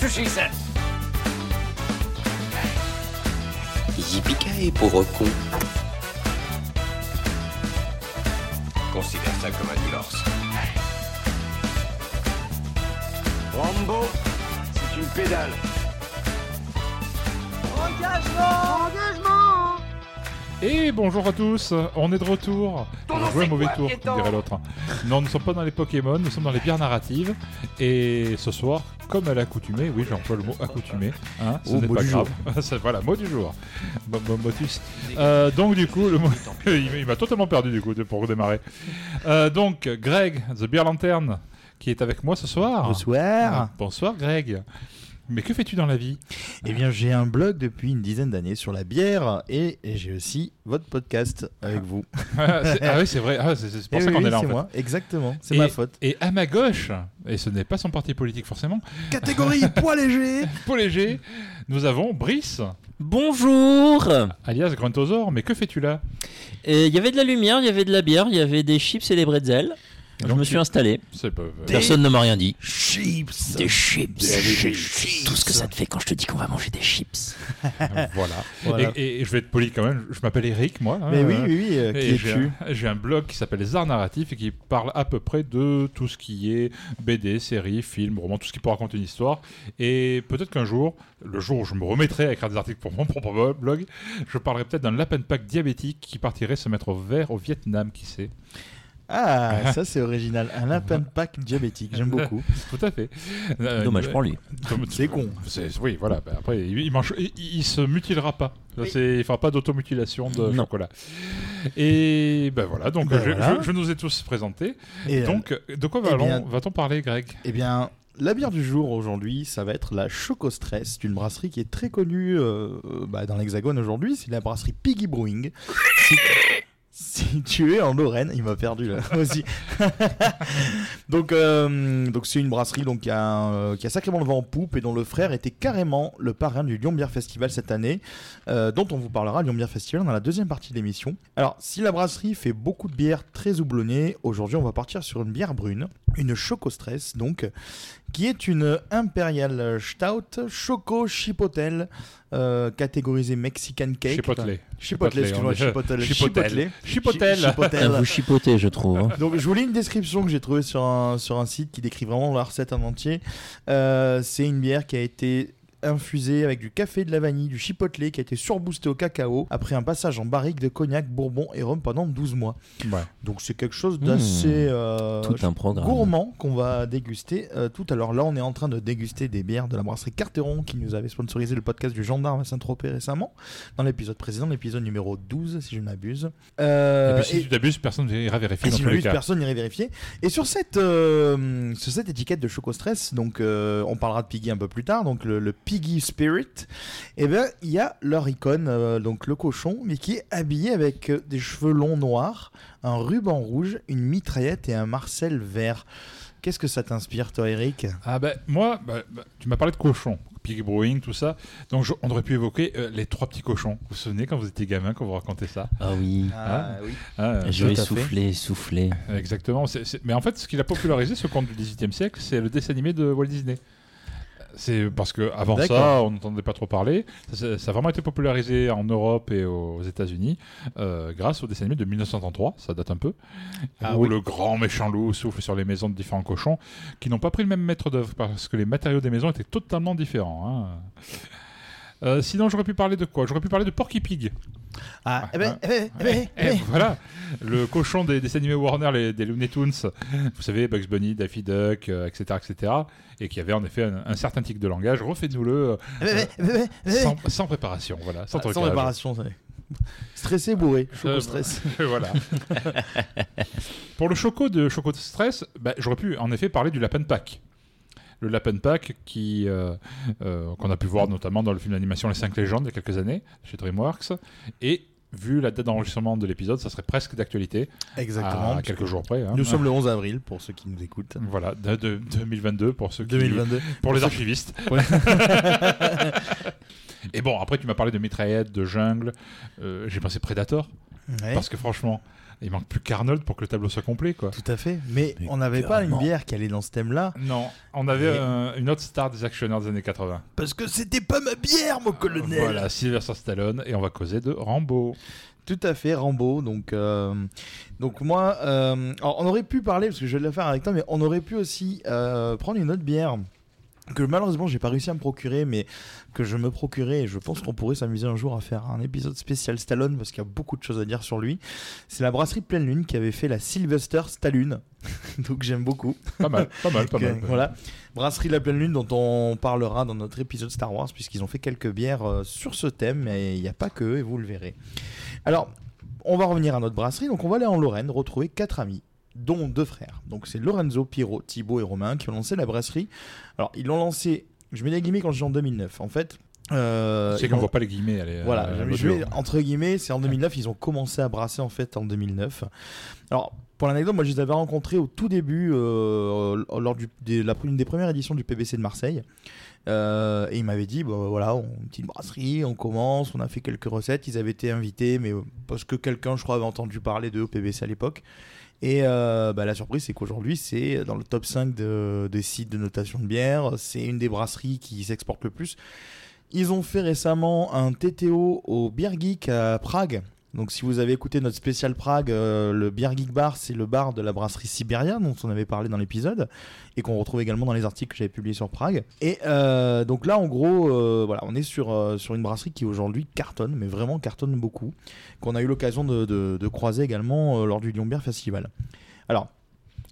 That's what she said. Yippee pauvre con. Considère ça comme un divorce. Rambo, c'est une pédale. Et bonjour à tous, on est de retour. On a joué un mauvais tour, dirait l'autre. Non, nous ne sommes pas dans les Pokémon, nous sommes dans les bières narratives. Et ce soir, comme à l'accoutumée, oui, j'emploie le mot accoutumé, hein, ce Oh, n'est mot pas du grave. Voilà, mot du jour. Bo- bo- Motus. Euh, donc, du coup, le mot- il m'a totalement perdu, du coup, pour redémarrer. Euh, donc, Greg, The Beer Lantern, qui est avec moi ce soir. Bonsoir. Ah, bonsoir, Greg. Mais que fais-tu dans la vie? Eh bien, j'ai un blog depuis une dizaine d'années sur la bière et j'ai aussi votre podcast avec vous. ah, c'est- ah oui, c'est vrai, ah, c'est pour Eh ça oui, qu'on oui, est là en c'est fait. moi, exactement, c'est ma faute. Et à ma gauche, et ce n'est pas son parti politique forcément, Catégorie poids léger. Paul léger, nous avons Brice, Bonjour alias Gruntosaur. Mais que fais-tu là? Et Il y avait de la lumière, il y avait de la bière, il y avait des chips et des bretzels. Je Donc me tu- suis installé. Pas. Personne ne m'a rien dit. Chips. Des chips. Tout ce que ça te fait quand je te dis qu'on va manger des chips. voilà. Voilà. Et, je vais être poli quand même. Je m'appelle Eric, moi. hein, Mais oui, oui, oui, euh, qui et j'ai es-tu un, j'ai un blog qui s'appelle Les Arts Narratifs et qui parle à peu près de tout ce qui est BD, séries, films, romans, tout ce qui peut raconter une histoire. Et peut-être qu'un jour, le jour où je me remettrai à écrire des articles pour mon propre blog, je parlerai peut-être d'un lapin pack diabétique qui partirait se mettre au vert au Vietnam, qui sait. Ah, ça c'est original. Un lapin pack diabétique, j'aime beaucoup. Tout à fait. Euh, Dommage pour lui. C'est con. Oui, voilà. bah, après, il, il, mange- il- il se mutilera pas. Ça, c'est- il fera pas d'automutilation de Non. chocolat. Et ben voilà. Donc Ben je, voilà. je- je nous ai tous présentés. Et euh, donc, de quoi eh va-t-on parler, Greg? Eh bien, la bière du jour aujourd'hui, ça va être la Choco Stress, d'une brasserie qui est très connue euh, bah, dans l'Hexagone aujourd'hui. C'est la brasserie Piggy Brewing. Si- Située en Lorraine, il m'a perdu là aussi. donc, euh, donc c'est une brasserie donc qui a, euh, qui a sacrément le vent en poupe et dont le frère était carrément le parrain du Lyon Beer Festival cette année, euh, dont on vous parlera Lyon Beer Festival dans la deuxième partie de l'émission. Alors, si la brasserie fait beaucoup de bières très houblonnées, aujourd'hui on va partir sur une bière brune, une Choco Stress donc, qui est une Imperial Stout Choco Chipotle, euh, catégorisée Mexican Cake. Chipotle. Chipotle, excuse-moi, Chipotle. Chipotle. Chipotle. Chi- Chipotle. Ah, vous chipotez, je trouve. hein. Donc je vous lis une description que j'ai trouvée sur un, sur un site qui décrit vraiment la recette en entier. Euh, c'est une bière qui a été infusée avec du café, de la vanille, du chipotle qui a été surboosté au cacao après un passage en barrique de cognac, bourbon et rhum pendant 12 mois. Ouais. Donc c'est quelque chose d'assez euh, un programme. gourmand qu'on va déguster euh, tout à l'heure. Là, on est en train de déguster des bières de la brasserie Carteron qui nous avait sponsorisé le podcast du gendarme à Saint-Tropez récemment, dans l'épisode précédent, l'épisode numéro 12, si je ne m'abuse. Euh, et puis si et- tu t'abuses, personne n'ira vérifier et si cas. personne n'irait vérifier. Et sur cette, euh, sur cette étiquette de Choco Stress, donc euh, on parlera de Piggy un peu plus tard, donc le, le Piggy Spirit, et ben il y a leur icône, euh, donc le cochon, mais qui est habillé avec euh, des cheveux longs noirs, un ruban rouge, une mitraillette et un marcel vert. Qu'est-ce que ça t'inspire, toi, Eric? Ah ben moi, bah, bah, tu m'as parlé de cochons, pig brewing, tout ça. Donc je- on aurait pu évoquer euh, les trois petits cochons. Vous vous souvenez quand vous étiez gamin, quand vous racontez ça? Ah oui. Ah. oui. Hein, Je vais souffler, souffler. Exactement. Mais en fait, ce qu'il a popularisé, ce conte du XVIIIe siècle, c'est le dessin animé de Walt Disney. C'est parce que avant ça, on n'entendait pas trop parler. Ça, ça a vraiment été popularisé en Europe et aux États-Unis euh, grâce au dessin animé de 1933. Ça date un peu. Ah où oui. le grand méchant loup souffle sur les maisons de différents cochons qui n'ont pas pris le même maître d'œuvre parce que les matériaux des maisons étaient totalement différents. hein. Euh, sinon, j'aurais pu parler de quoi? J'aurais pu parler de Porky Pig. Ah, eh ben, eh ben, eh ben, eh Eh, ben. voilà, le cochon des dessins animés Warner, les, des Looney Tunes, vous savez, Bugs Bunny, Daffy Duck, euh, etc., etc., et qui avait en effet un, un certain tic de langage. Refaites-nous-le euh, Eh ben, eh ben, eh ben. sans, sans préparation, voilà, sans, Ah, sans préparation, ça. Stressé, bourré, Choco Euh, Stress. voilà. Pour le choco de Choco de Stress, bah, j'aurais pu en effet parler du lapin de Pâques. Le Lapin Pack qui euh, euh, qu'on a pu voir notamment dans le film d'animation Les 5 légendes il y a quelques années chez DreamWorks et vu la date d'enregistrement de l'épisode, ça serait presque d'actualité Exactement. à quelques jours près. hein. Nous sommes le 11 avril pour ceux qui nous écoutent. Voilà, de, de- 2022 pour ceux qui 2022. pour les archivistes. Ouais. Et bon, après tu m'as parlé de mitraillette, de jungle, euh, j'ai pensé Predator Ouais, parce que franchement, il manque plus qu'Arnold pour que le tableau soit complet quoi. Tout à fait. Mais, Mais on n'avait pas une bière qui allait dans ce thème-là. Non, on avait euh, une autre star des actionneurs des années 80. Parce que c'était pas ma bière, mon colonel. Voilà, Sylvester Stallone et on va causer de Rambo. Tout à fait, Rambo. Donc, euh, donc moi, euh, alors, on aurait pu parler, parce que je vais le faire avec toi, mais on aurait pu aussi euh, prendre une autre bière que malheureusement j'ai pas réussi à me procurer, mais que je me procurais. Et je pense qu'on pourrait s'amuser un jour à faire un épisode spécial Stallone parce qu'il y a beaucoup de choses à dire sur lui. C'est la brasserie Pleine Lune qui avait fait la Sylvester Stallone. donc j'aime beaucoup. Pas mal, pas mal, pas mal. Voilà. Brasserie La Pleine Lune dont on parlera dans notre épisode Star Wars puisqu'ils ont fait quelques bières euh, sur ce thème et il n'y a pas que eux et vous le verrez. Alors, on va revenir à notre brasserie. Donc on va aller en Lorraine retrouver quatre amis dont deux frères. Donc c'est Lorenzo, Pierrot, Thibaut et Romain qui ont lancé la brasserie. Alors ils l'ont lancé, je mets des guillemets quand je dis en 2009. En fait, euh, C'est qu'on l'ont- voit pas les guillemets. Voilà, euh, je- vais- entre guillemets, c'est en 2009, ils ont commencé à brasser en fait en 2009. Alors, pour l'anecdote, moi je les avais rencontrés au tout début, euh, lors du, des, la, une des premières éditions du PBC de Marseille. Euh, et ils m'avaient dit, bah, voilà, on, une petite brasserie, on commence, on a fait quelques recettes. Ils avaient été invités, mais parce que quelqu'un, je crois, avait entendu parler d'eux au PBC à l'époque. Et euh, bah, la surprise, c'est qu'aujourd'hui, c'est dans le top 5 de- des sites de notation de bière. C'est une des brasseries qui s'exporte le plus. Ils ont fait récemment un TTO au Beer Geek à Prague. Donc, si vous avez écouté notre spécial Prague, euh, le Beer Geek Bar, c'est le bar de la brasserie Siberia, dont on avait parlé dans l'épisode, et qu'on retrouve également dans les articles que j'avais publiés sur Prague. Et euh, donc là, en gros, euh, voilà, on est sur, sur une brasserie qui aujourd'hui cartonne, mais vraiment cartonne beaucoup, qu'on a eu l'occasion de, de- de croiser également lors du Lyon Beer Festival. Alors,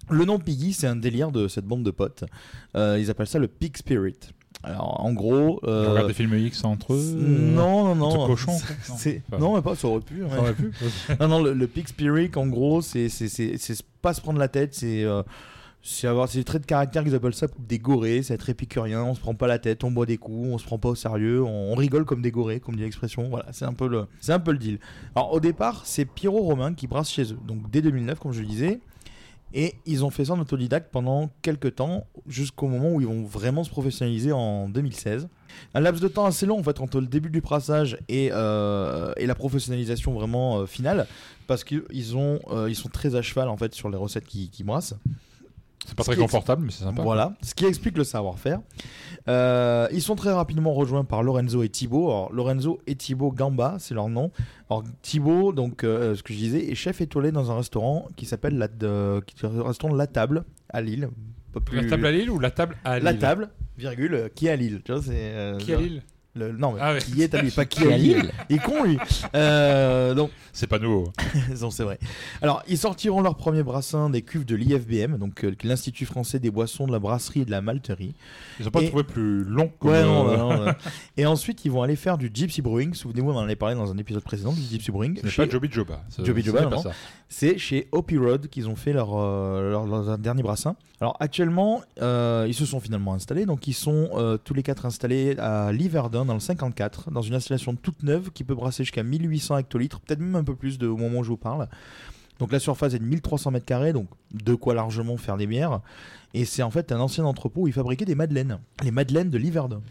le nom Piggy, c'est un délire de cette bande de potes. Ils appellent ça le Pig Spirit. Alors, en gros. Euh, regardent des films X entre eux. non, non, non. cochons. C'est- Enfin, Non, mais pas, ça aurait pu. ouais. Ça aurait pu. Non, non, le, le Pig Spirit, en gros, c'est c'est- c'est- c'est pas se prendre la tête, c'est euh, c'est avoir des traits de caractère qu'ils appellent ça des gorées, c'est être épicurien, on se prend pas la tête, on boit des coups, on se prend pas au sérieux, on, on rigole comme des gorées, comme dit l'expression. Voilà, c'est un peu le c'est un peu le deal. Alors au départ, c'est Pierrot Romain qui brasse chez eux, donc dès 2009, comme je le disais. Et ils ont fait ça en autodidacte pendant quelques temps, jusqu'au moment où ils vont vraiment se professionnaliser en 2016. Un laps de temps assez long en fait entre le début du brassage et, euh, et la professionnalisation vraiment euh, finale, parce qu'ils euh, sont très à cheval en fait sur les recettes qu'ils qu'ils brassent. C'est pas Ce très confortable, mais c'est sympa. Voilà, ce qui explique le savoir-faire. Euh, ils sont très rapidement rejoints par Lorenzo et Thibaut. Alors, Lorenzo et Thibaut Gamba, c'est leur nom. Alors, Thibaut, donc, euh, ce que je disais, est chef étoilé dans un restaurant qui s'appelle la, qui est restaurant La Table à Lille. Plus- La table à Lille ou la table à Lille La Table, virgule, euh, qui est à Lille. Tu vois, c'est, euh, Qui à Lille le- Non, mais Ah ouais. qui est à Lille, pas qui est à Lille. Il est con, lui. Euh, donc, C'est pas nouveau. non, c'est vrai. Alors, ils sortiront leur premier brassin des cuves de l'IFBM, donc euh, l'Institut français des boissons, de la brasserie et de la malterie. Ils ont pas Et- trouvé plus long comme, Ouais, non, euh, non, non, non. Et ensuite, ils vont aller faire du Gypsy Brewing. Souvenez-vous, on en avait parlé dans un épisode précédent du Gypsy Brewing. Ce n'est Chez- pas Joby Joba. Joby Joba. C'est chez Hoppy Road qu'ils ont fait leur, euh, leur, leur dernier brassin. Alors actuellement, euh, ils se sont finalement installés. Donc ils sont euh, tous les quatre installés à Dans le 54, dans une installation toute neuve qui peut brasser jusqu'à 1800 hectolitres, peut-être même un peu plus de, au moment où je vous parle. Donc la surface est de 1300 mètres carrés, donc de quoi largement faire des bières. Et c'est en fait un ancien entrepôt où ils fabriquaient des madeleines, les madeleines de Liverdun.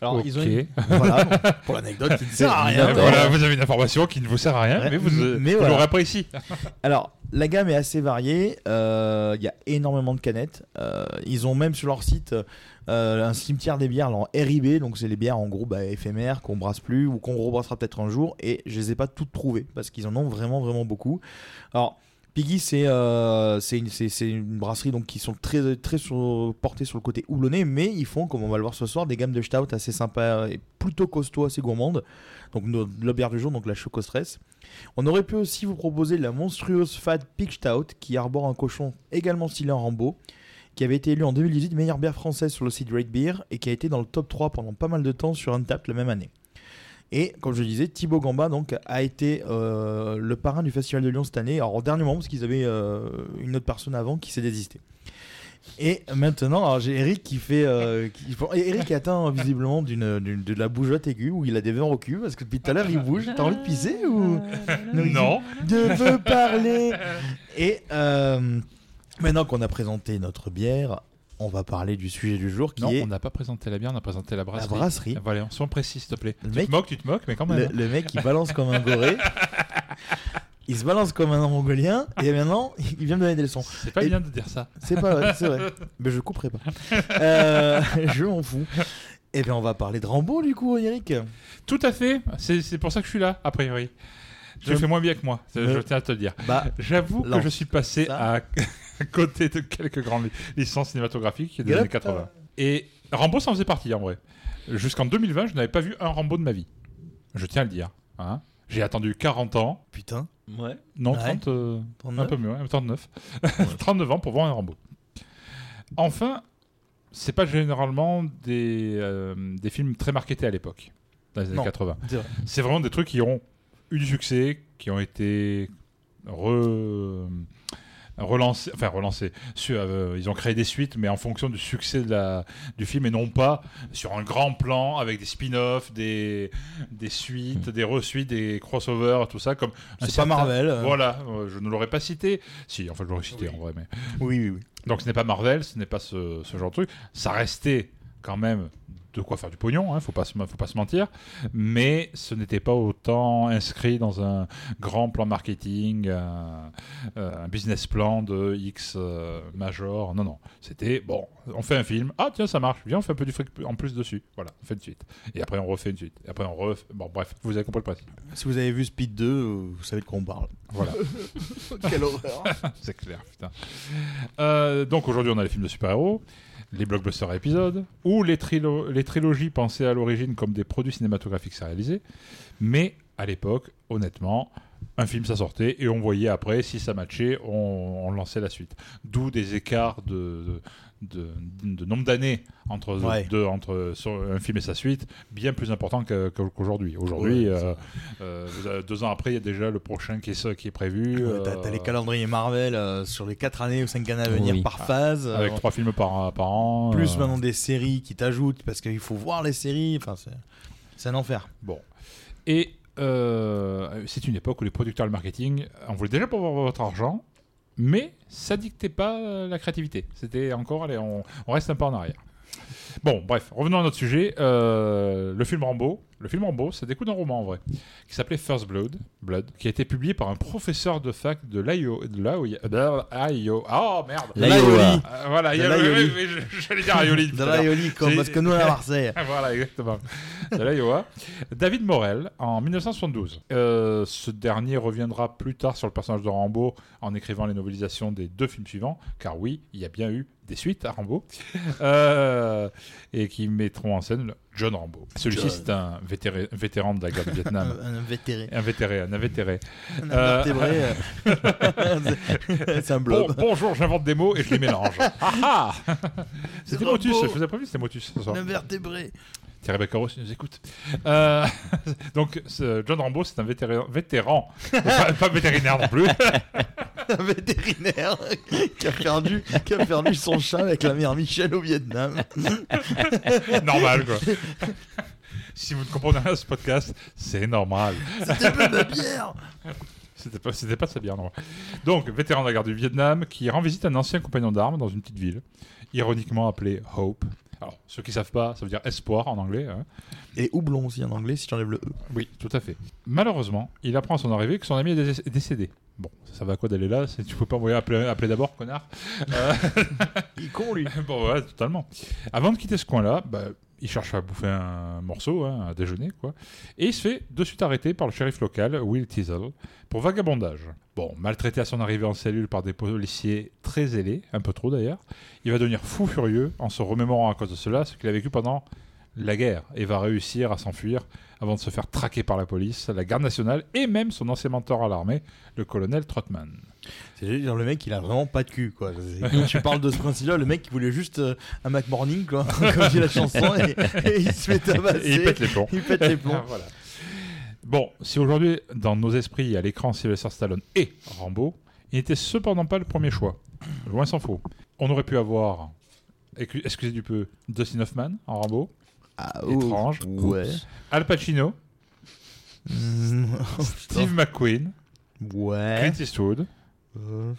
Alors ils ont Ok. une- voilà, bon, pour l'anecdote qui ne sert à rien. Voilà, vous avez une information qui ne vous sert à rien, Ouais, mais vous, mais vous voilà. l'aurez appris ici. Alors, la gamme est assez variée. euh, Il y a énormément de canettes. Euh, ils ont même sur leur site euh, un cimetière des bières en RIB. Donc, c'est les bières en gros bah, éphémères qu'on brasse plus ou qu'on rebrassera peut-être un jour. Et je les ai pas toutes trouvées parce qu'ils en ont vraiment, vraiment beaucoup. Alors, Piggy, c'est euh, une, brasserie donc, qui sont très, très portées sur le côté houblonné, mais ils font, comme on va le voir ce soir, des gammes de stout assez sympas et plutôt costauds, assez gourmandes. Donc, la bière du jour, donc la Choco Stress. On aurait pu aussi vous proposer la monstrueuse Fat Pig Stout qui arbore un cochon également stylé en Rambo, qui avait été élu en 2018 meilleure bière française sur le site Great Beer et qui a été dans le top 3 pendant pas mal de temps sur Untapped la même année. Et comme je le disais, Thibaut Gamba donc, a été euh, le parrain du Festival de Lyon cette année, alors au dernier moment parce qu'ils avaient euh, une autre personne avant qui s'est désistée. Et maintenant, j'ai Eric qui fait. euh, qui- Eric est atteint visiblement d'une, d'une- de la bougeotte aiguë où il a des verres au cul parce que depuis tout à l'heure il bouge. T'as envie de pisser ou? Non. Je veux parler. Et euh, maintenant qu'on a présenté notre bière, on va parler du sujet du jour qui Non, est on n'a pas présenté la bière, on a présenté la la brasserie. brasserie. Voilà, sois précis, s'il te plaît. Le Tu mec- te moques, tu te moques, mais quand même. Le, le mec il balance comme un goré. Il se balance comme un mongolien et maintenant il vient me donner des leçons. C'est pas Et- bien de dire ça. C'est pas vrai, c'est vrai. Mais je couperai pas. Euh, je m'en fous. Et bien on va parler de Rambo du coup, Eric. Tout à fait. C'est pour ça que je suis là, a priori. Tu Je- fais moins bien que moi, je tiens à te le dire. Bah, J'avoue que je suis passé ça. à, à côté de quelques grandes li- licences cinématographiques des Yep. années 80. Et Rambo, ça en faisait partie en vrai. Jusqu'en 2020, je n'avais pas vu un Rambo de ma vie. Je tiens à le dire. hein. J'ai attendu 40 ans. putain. Ouais. Non, Ouais. 30, euh, 39. un peu mieux, ouais, 39. 39 ans pour voir un Rambo. Enfin, c'est pas généralement des, euh, des films très marketés à l'époque, dans les années Non. 80. C'est vrai. C'est vraiment des trucs qui ont eu du succès, qui ont été re- relancés, enfin relancés. Sur, euh, ils ont créé des suites, mais en fonction du succès de la, du film et non pas sur un grand plan avec des spin-offs, des, des suites, des resuites, des crossovers, tout ça. Comme un C'est pas Marvel. euh. Voilà, euh, je ne l'aurais pas cité. Si, enfin, je l'aurais cité en vrai, mais. Oui, oui, oui. Donc ce n'est pas Marvel, ce n'est pas ce, ce genre de truc. Ça restait quand même de quoi faire du pognon, hein, faut pas se, faut pas se mentir. Mais ce n'était pas autant inscrit dans un grand plan marketing, un, euh, un business plan de X euh, major. Non, non. C'était bon, on fait un film. Ah tiens, ça marche. Viens, on fait un peu du fric en plus dessus. Voilà, on fait une suite. Et après on refait une suite. Et après on refait. Bon, bref, vous avez compris le principe. Si vous avez vu Speed 2, euh, vous savez de quoi on parle. Voilà. Quelle horreur. C'est clair, putain. Euh, donc aujourd'hui, on a les films de super-héros, les blockbusters à épisodes, ou les, trilo- les trilogies pensées à l'origine comme des produits cinématographiques réalisés. Mais à l'époque, honnêtement, un film ça sortait et on voyait après si ça matchait, on, lançait la suite. D'où des écarts de, de nombre d'années entre, Ouais. deux- entre sur un film et sa suite, bien plus important qu'aujourd'hui. Aujourd'hui, Ouais, euh, euh, deux ans après, il y a déjà le prochain qui est, qui est prévu. Ouais, T'as t'as euh, les calendriers Marvel euh, sur les 4 années ou 5 années à venir Oui. par phase. euh, Avec trois films par, par an. plus euh, maintenant des séries qui t'ajoutent parce qu'il faut voir les séries. Enfin, c'est c'est un enfer. Bon. Et euh, c'est une époque où les producteurs et le marketing en voulaient déjà pour avoir votre argent, mais ça dictait pas euh, la créativité. C'était encore, allez, on, on reste un peu en arrière. Bon, bref, revenons à notre sujet. Euh, le film Rambo. Le film Rambo, ça découle d'un roman en vrai, qui s'appelait First Blood, Blood, qui a été publié par un professeur de fac de l'Io. De l'Io- Oh merde! L'Iowa. Euh, voilà, j'allais dire tout De l'Aioli, comme parce que nous à Marseille. voilà, exactement. De l'Iowa. David Morel, en 1972. Euh, ce dernier reviendra plus tard sur le personnage de Rambo en écrivant les novelisations des deux films suivants, car oui, il y a bien eu des suites à Rambo, Euh, et qui mettront en scène John Rambo. Celui-ci, c'est un vétéré- vétéran de la guerre du Vietnam. Un, vétéré. Un vétéré, un vétéré. Un Euh, c'est- c'est un Bon, blob. bonjour, j'invente des mots et je les mélange. Ah ah C'était. Motus, je vous ai pas vu, c'était Motus ce soir. Un invertébré. Thierry Beccaro, si tu nous écoutes. Euh, donc, John Rambo, c'est un vétéran, vétéran pas, pas vétérinaire non plus. Un vétérinaire qui a perdu, qui a perdu son chat avec la mère Michel au Vietnam. normal, quoi. si vous ne comprenez rien à ce podcast, c'est normal. C'était pas ma bière. C'était pas, c'était pas très bien, non. Donc, vétéran de la guerre du Vietnam, qui rend visite à un ancien compagnon d'armes dans une petite ville, ironiquement appelée Hope. Alors, ceux qui savent pas, ça veut dire espoir en anglais. hein. Et houblon aussi en anglais si tu enlèves le E. Oui, tout à fait. Malheureusement, il apprend à son arrivée que son ami est dé- est décédé. Bon, ça va à quoi d'aller là? C'est- Tu peux pas envoyer appeler, appeler d'abord, connard? Euh, Il est con lui. Bon, ouais, totalement. Avant de quitter ce coin-là, bah, il cherche à bouffer un morceau, hein, à déjeuner, quoi. Et il se fait de suite arrêter par le shérif local, Will Teasel, pour vagabondage. Bon, maltraité à son arrivée en cellule par des policiers très zélés, un peu trop d'ailleurs, il va devenir fou furieux en se remémorant à cause de cela ce qu'il a vécu pendant la guerre et va réussir à s'enfuir avant de se faire traquer par la police, la garde nationale et même son ancien mentor à l'armée, le colonel Trotman. C'est genre le mec il a vraiment pas de cul quoi. Quand tu parles de ce principe-là, le mec il voulait juste euh, un Mac Morning quoi, comme dit la chanson, et, et il se fait tabasser. Et il pète les plombs. Il pète les plombs. Voilà. Bon, si aujourd'hui, dans nos esprits, à l'écran Sylvester Stallone et Rambo, il n'était cependant pas le premier choix. Loin s'en faut. on aurait pu avoir, excusez du peu, Dustin Hoffman en Rambo, Ah, étrange. Ouais. Al Pacino, Steve McQueen, ouais. Clint Eastwood, Euh,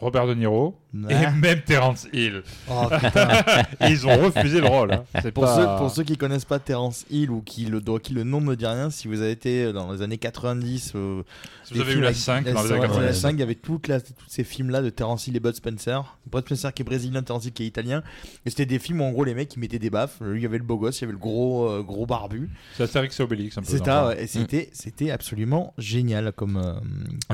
Robert De Niro ouais. et même Terence Hill. Oh. Et ils ont refusé le rôle. hein. C'est Pour, pas- ceux, pour ceux qui connaissent pas Terence Hill ou qui le, qui le nom ne me dit rien, si vous avez été dans les années 90, euh, Si vous avez eu la avec- 5 la dans les la 90. 5, il y avait toute la- tous ces films-là de Terence Hill et Bud Spencer. Bud Spencer qui est brésilien, Terence Hill qui est italien. Et c'était des films où en gros les mecs ils mettaient des baffes. Lui il y avait le beau gosse, il y avait le gros, euh, gros barbu. C'est Astérix et Obélix un peu. Ouais, c'était, absolument génial comme. euh,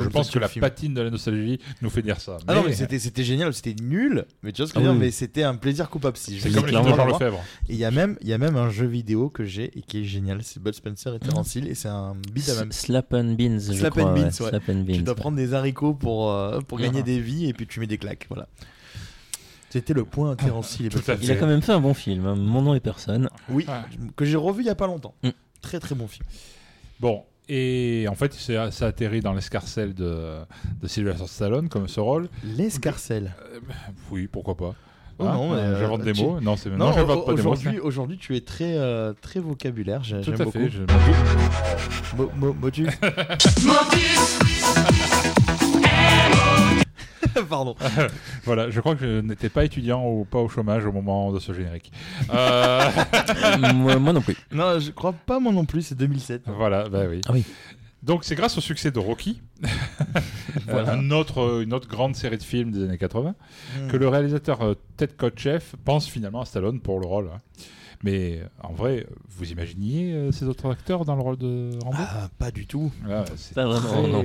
Je pense que la film. patine de la nostalgie nous fait dire ça. Ah non, mais c'était, c'était génial, c'était nul, mais tu vois ce que je veux Ah dire, mais c'était un plaisir coupable si je C'est comme les clairement films de Jean. Lefebvre. Et il y a même, il y a même un jeu vidéo que j'ai et qui est génial, c'est Bud Spencer et Terence Hill et c'est un beat à même. Slap and Beans, je Slap and. Beans, ouais. ouais. Slap and Tu dois prendre des haricots pour, euh, pour gagner Ah. des vies et puis tu mets des claques, voilà. C'était le point Terence Hill et à Spencer. Il a quand même fait un bon film, hein. Mon nom est personne. Oui, Ouais. que j'ai revu il y a pas longtemps. Mm. Très très bon film. Bon, et en fait, ça atterrit dans l'escarcelle de, de Sylvester Stallone comme ce rôle. L'escarcelle. Euh, oui, pourquoi pas. Oh Hein non, mais, Euh, euh, J'invente des tu- mots. Non, c'est Non, non, j'invente pas des mots. aujourd'hui, aujourd'hui, tu es très, euh, très vocabulaire. J'aime à beaucoup. fait. je- Mo- mo- motus. Pardon. Voilà, je crois que je n'étais pas étudiant ou pas au chômage au moment de ce générique. Euh, moi, moi non plus. Non, je crois pas moi non plus. C'est 2007. voilà, bah oui. Ah oui. Donc c'est grâce au succès de Rocky, Voilà. autre, une autre grande série de films des années 80, Mm. que le réalisateur euh, Ted Kotcheff pense finalement à Stallone pour le rôle. hein. Mais euh, en vrai, vous imaginiez euh, ces autres acteurs dans le rôle de Rambo? Ah, pas du tout. Ah, c'est Pas vraiment, très- non.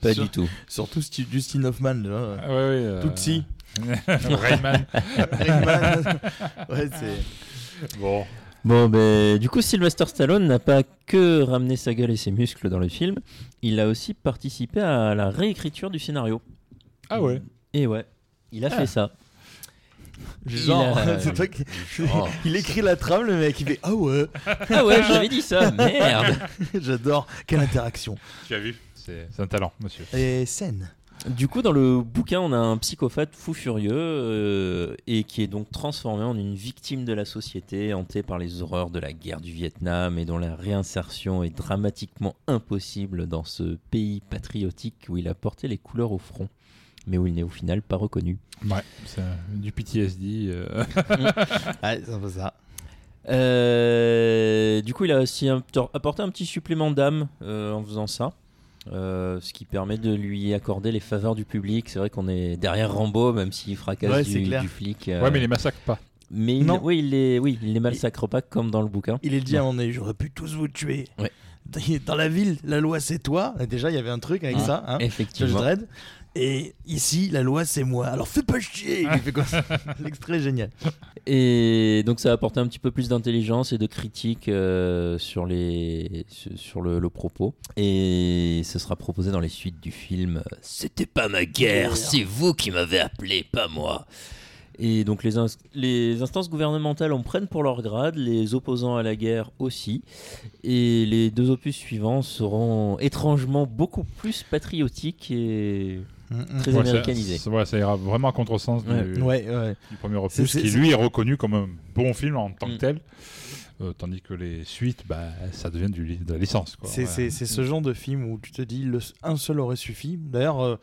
Pas Sur- du tout. Surtout Sti- Justin Hoffman. Là. Ah, ouais, ouais, euh, Tootsie. Rayman. Rayman. ouais, c'est. Bon, Bon, ben, du coup, Sylvester Stallone n'a pas que ramené sa gueule et ses muscles dans le film, il a aussi participé à la réécriture du scénario. ah ouais. Et ouais, il a Ah. fait ça. Genre, Il a- c'est toi qui. Genre. Il écrit la trame, le mec, il fait Ah ouais, Ah ouais, j'avais dit ça, merde j'adore. Quelle interaction. Tu as vu C'est c'est un talent, monsieur. Et scène. Du coup, dans le bouquin, on a un psychopathe fou furieux euh, et qui est donc transformé en une victime de la société, hanté par les horreurs de la guerre du Vietnam et dont la réinsertion est dramatiquement impossible dans ce pays patriotique où il a porté les couleurs au front, mais où il n'est au final pas reconnu. Ouais, c'est un- du PTSD. euh. Ouais, c'est un peu ça. Euh, du coup, il a aussi un- apporté un petit supplément d'âme euh, en faisant ça. Euh, ce qui permet de lui accorder les faveurs du public. C'est vrai qu'on est derrière Rambo, même s'il fracasse Ouais, du, clair. du flic. euh, Ouais, mais il les massacre pas. mais il, Non. oui, il les, oui, il les massacre pas comme dans le bouquin. Il est dit à un moment donné J'aurais pu tous vous tuer. Ouais. Dans la ville, la loi c'est toi. Déjà, il y avait un truc avec Ah, ça. Hein. Effectivement. Dredd. Et ici, la loi c'est moi. Alors fais pas chier. Ça. L'extrait est génial. Et donc ça a apporté un petit peu plus d'intelligence et de critique euh, sur, les, sur sur le, le propos. Et ce sera proposé dans les suites du film. euh, C'était pas ma guerre, c'est vous qui m'avez appelé, pas moi. Et donc les, ins- les instances gouvernementales en prennent pour leur grade, les opposants à la guerre aussi. Et les deux opus suivants seront étrangement beaucoup plus patriotiques et très Ouais, ça- américanisés. ça, ouais, ça ira vraiment à contresens du, Ouais. Ouais, ouais. du premier opus, qui lui est reconnu comme un bon film en tant que Mm. tel. Euh, tandis que les suites, bah, ça devient du, de la licence. c'est ce genre de film où tu te dis le, un seul aurait suffi. D'ailleurs, euh,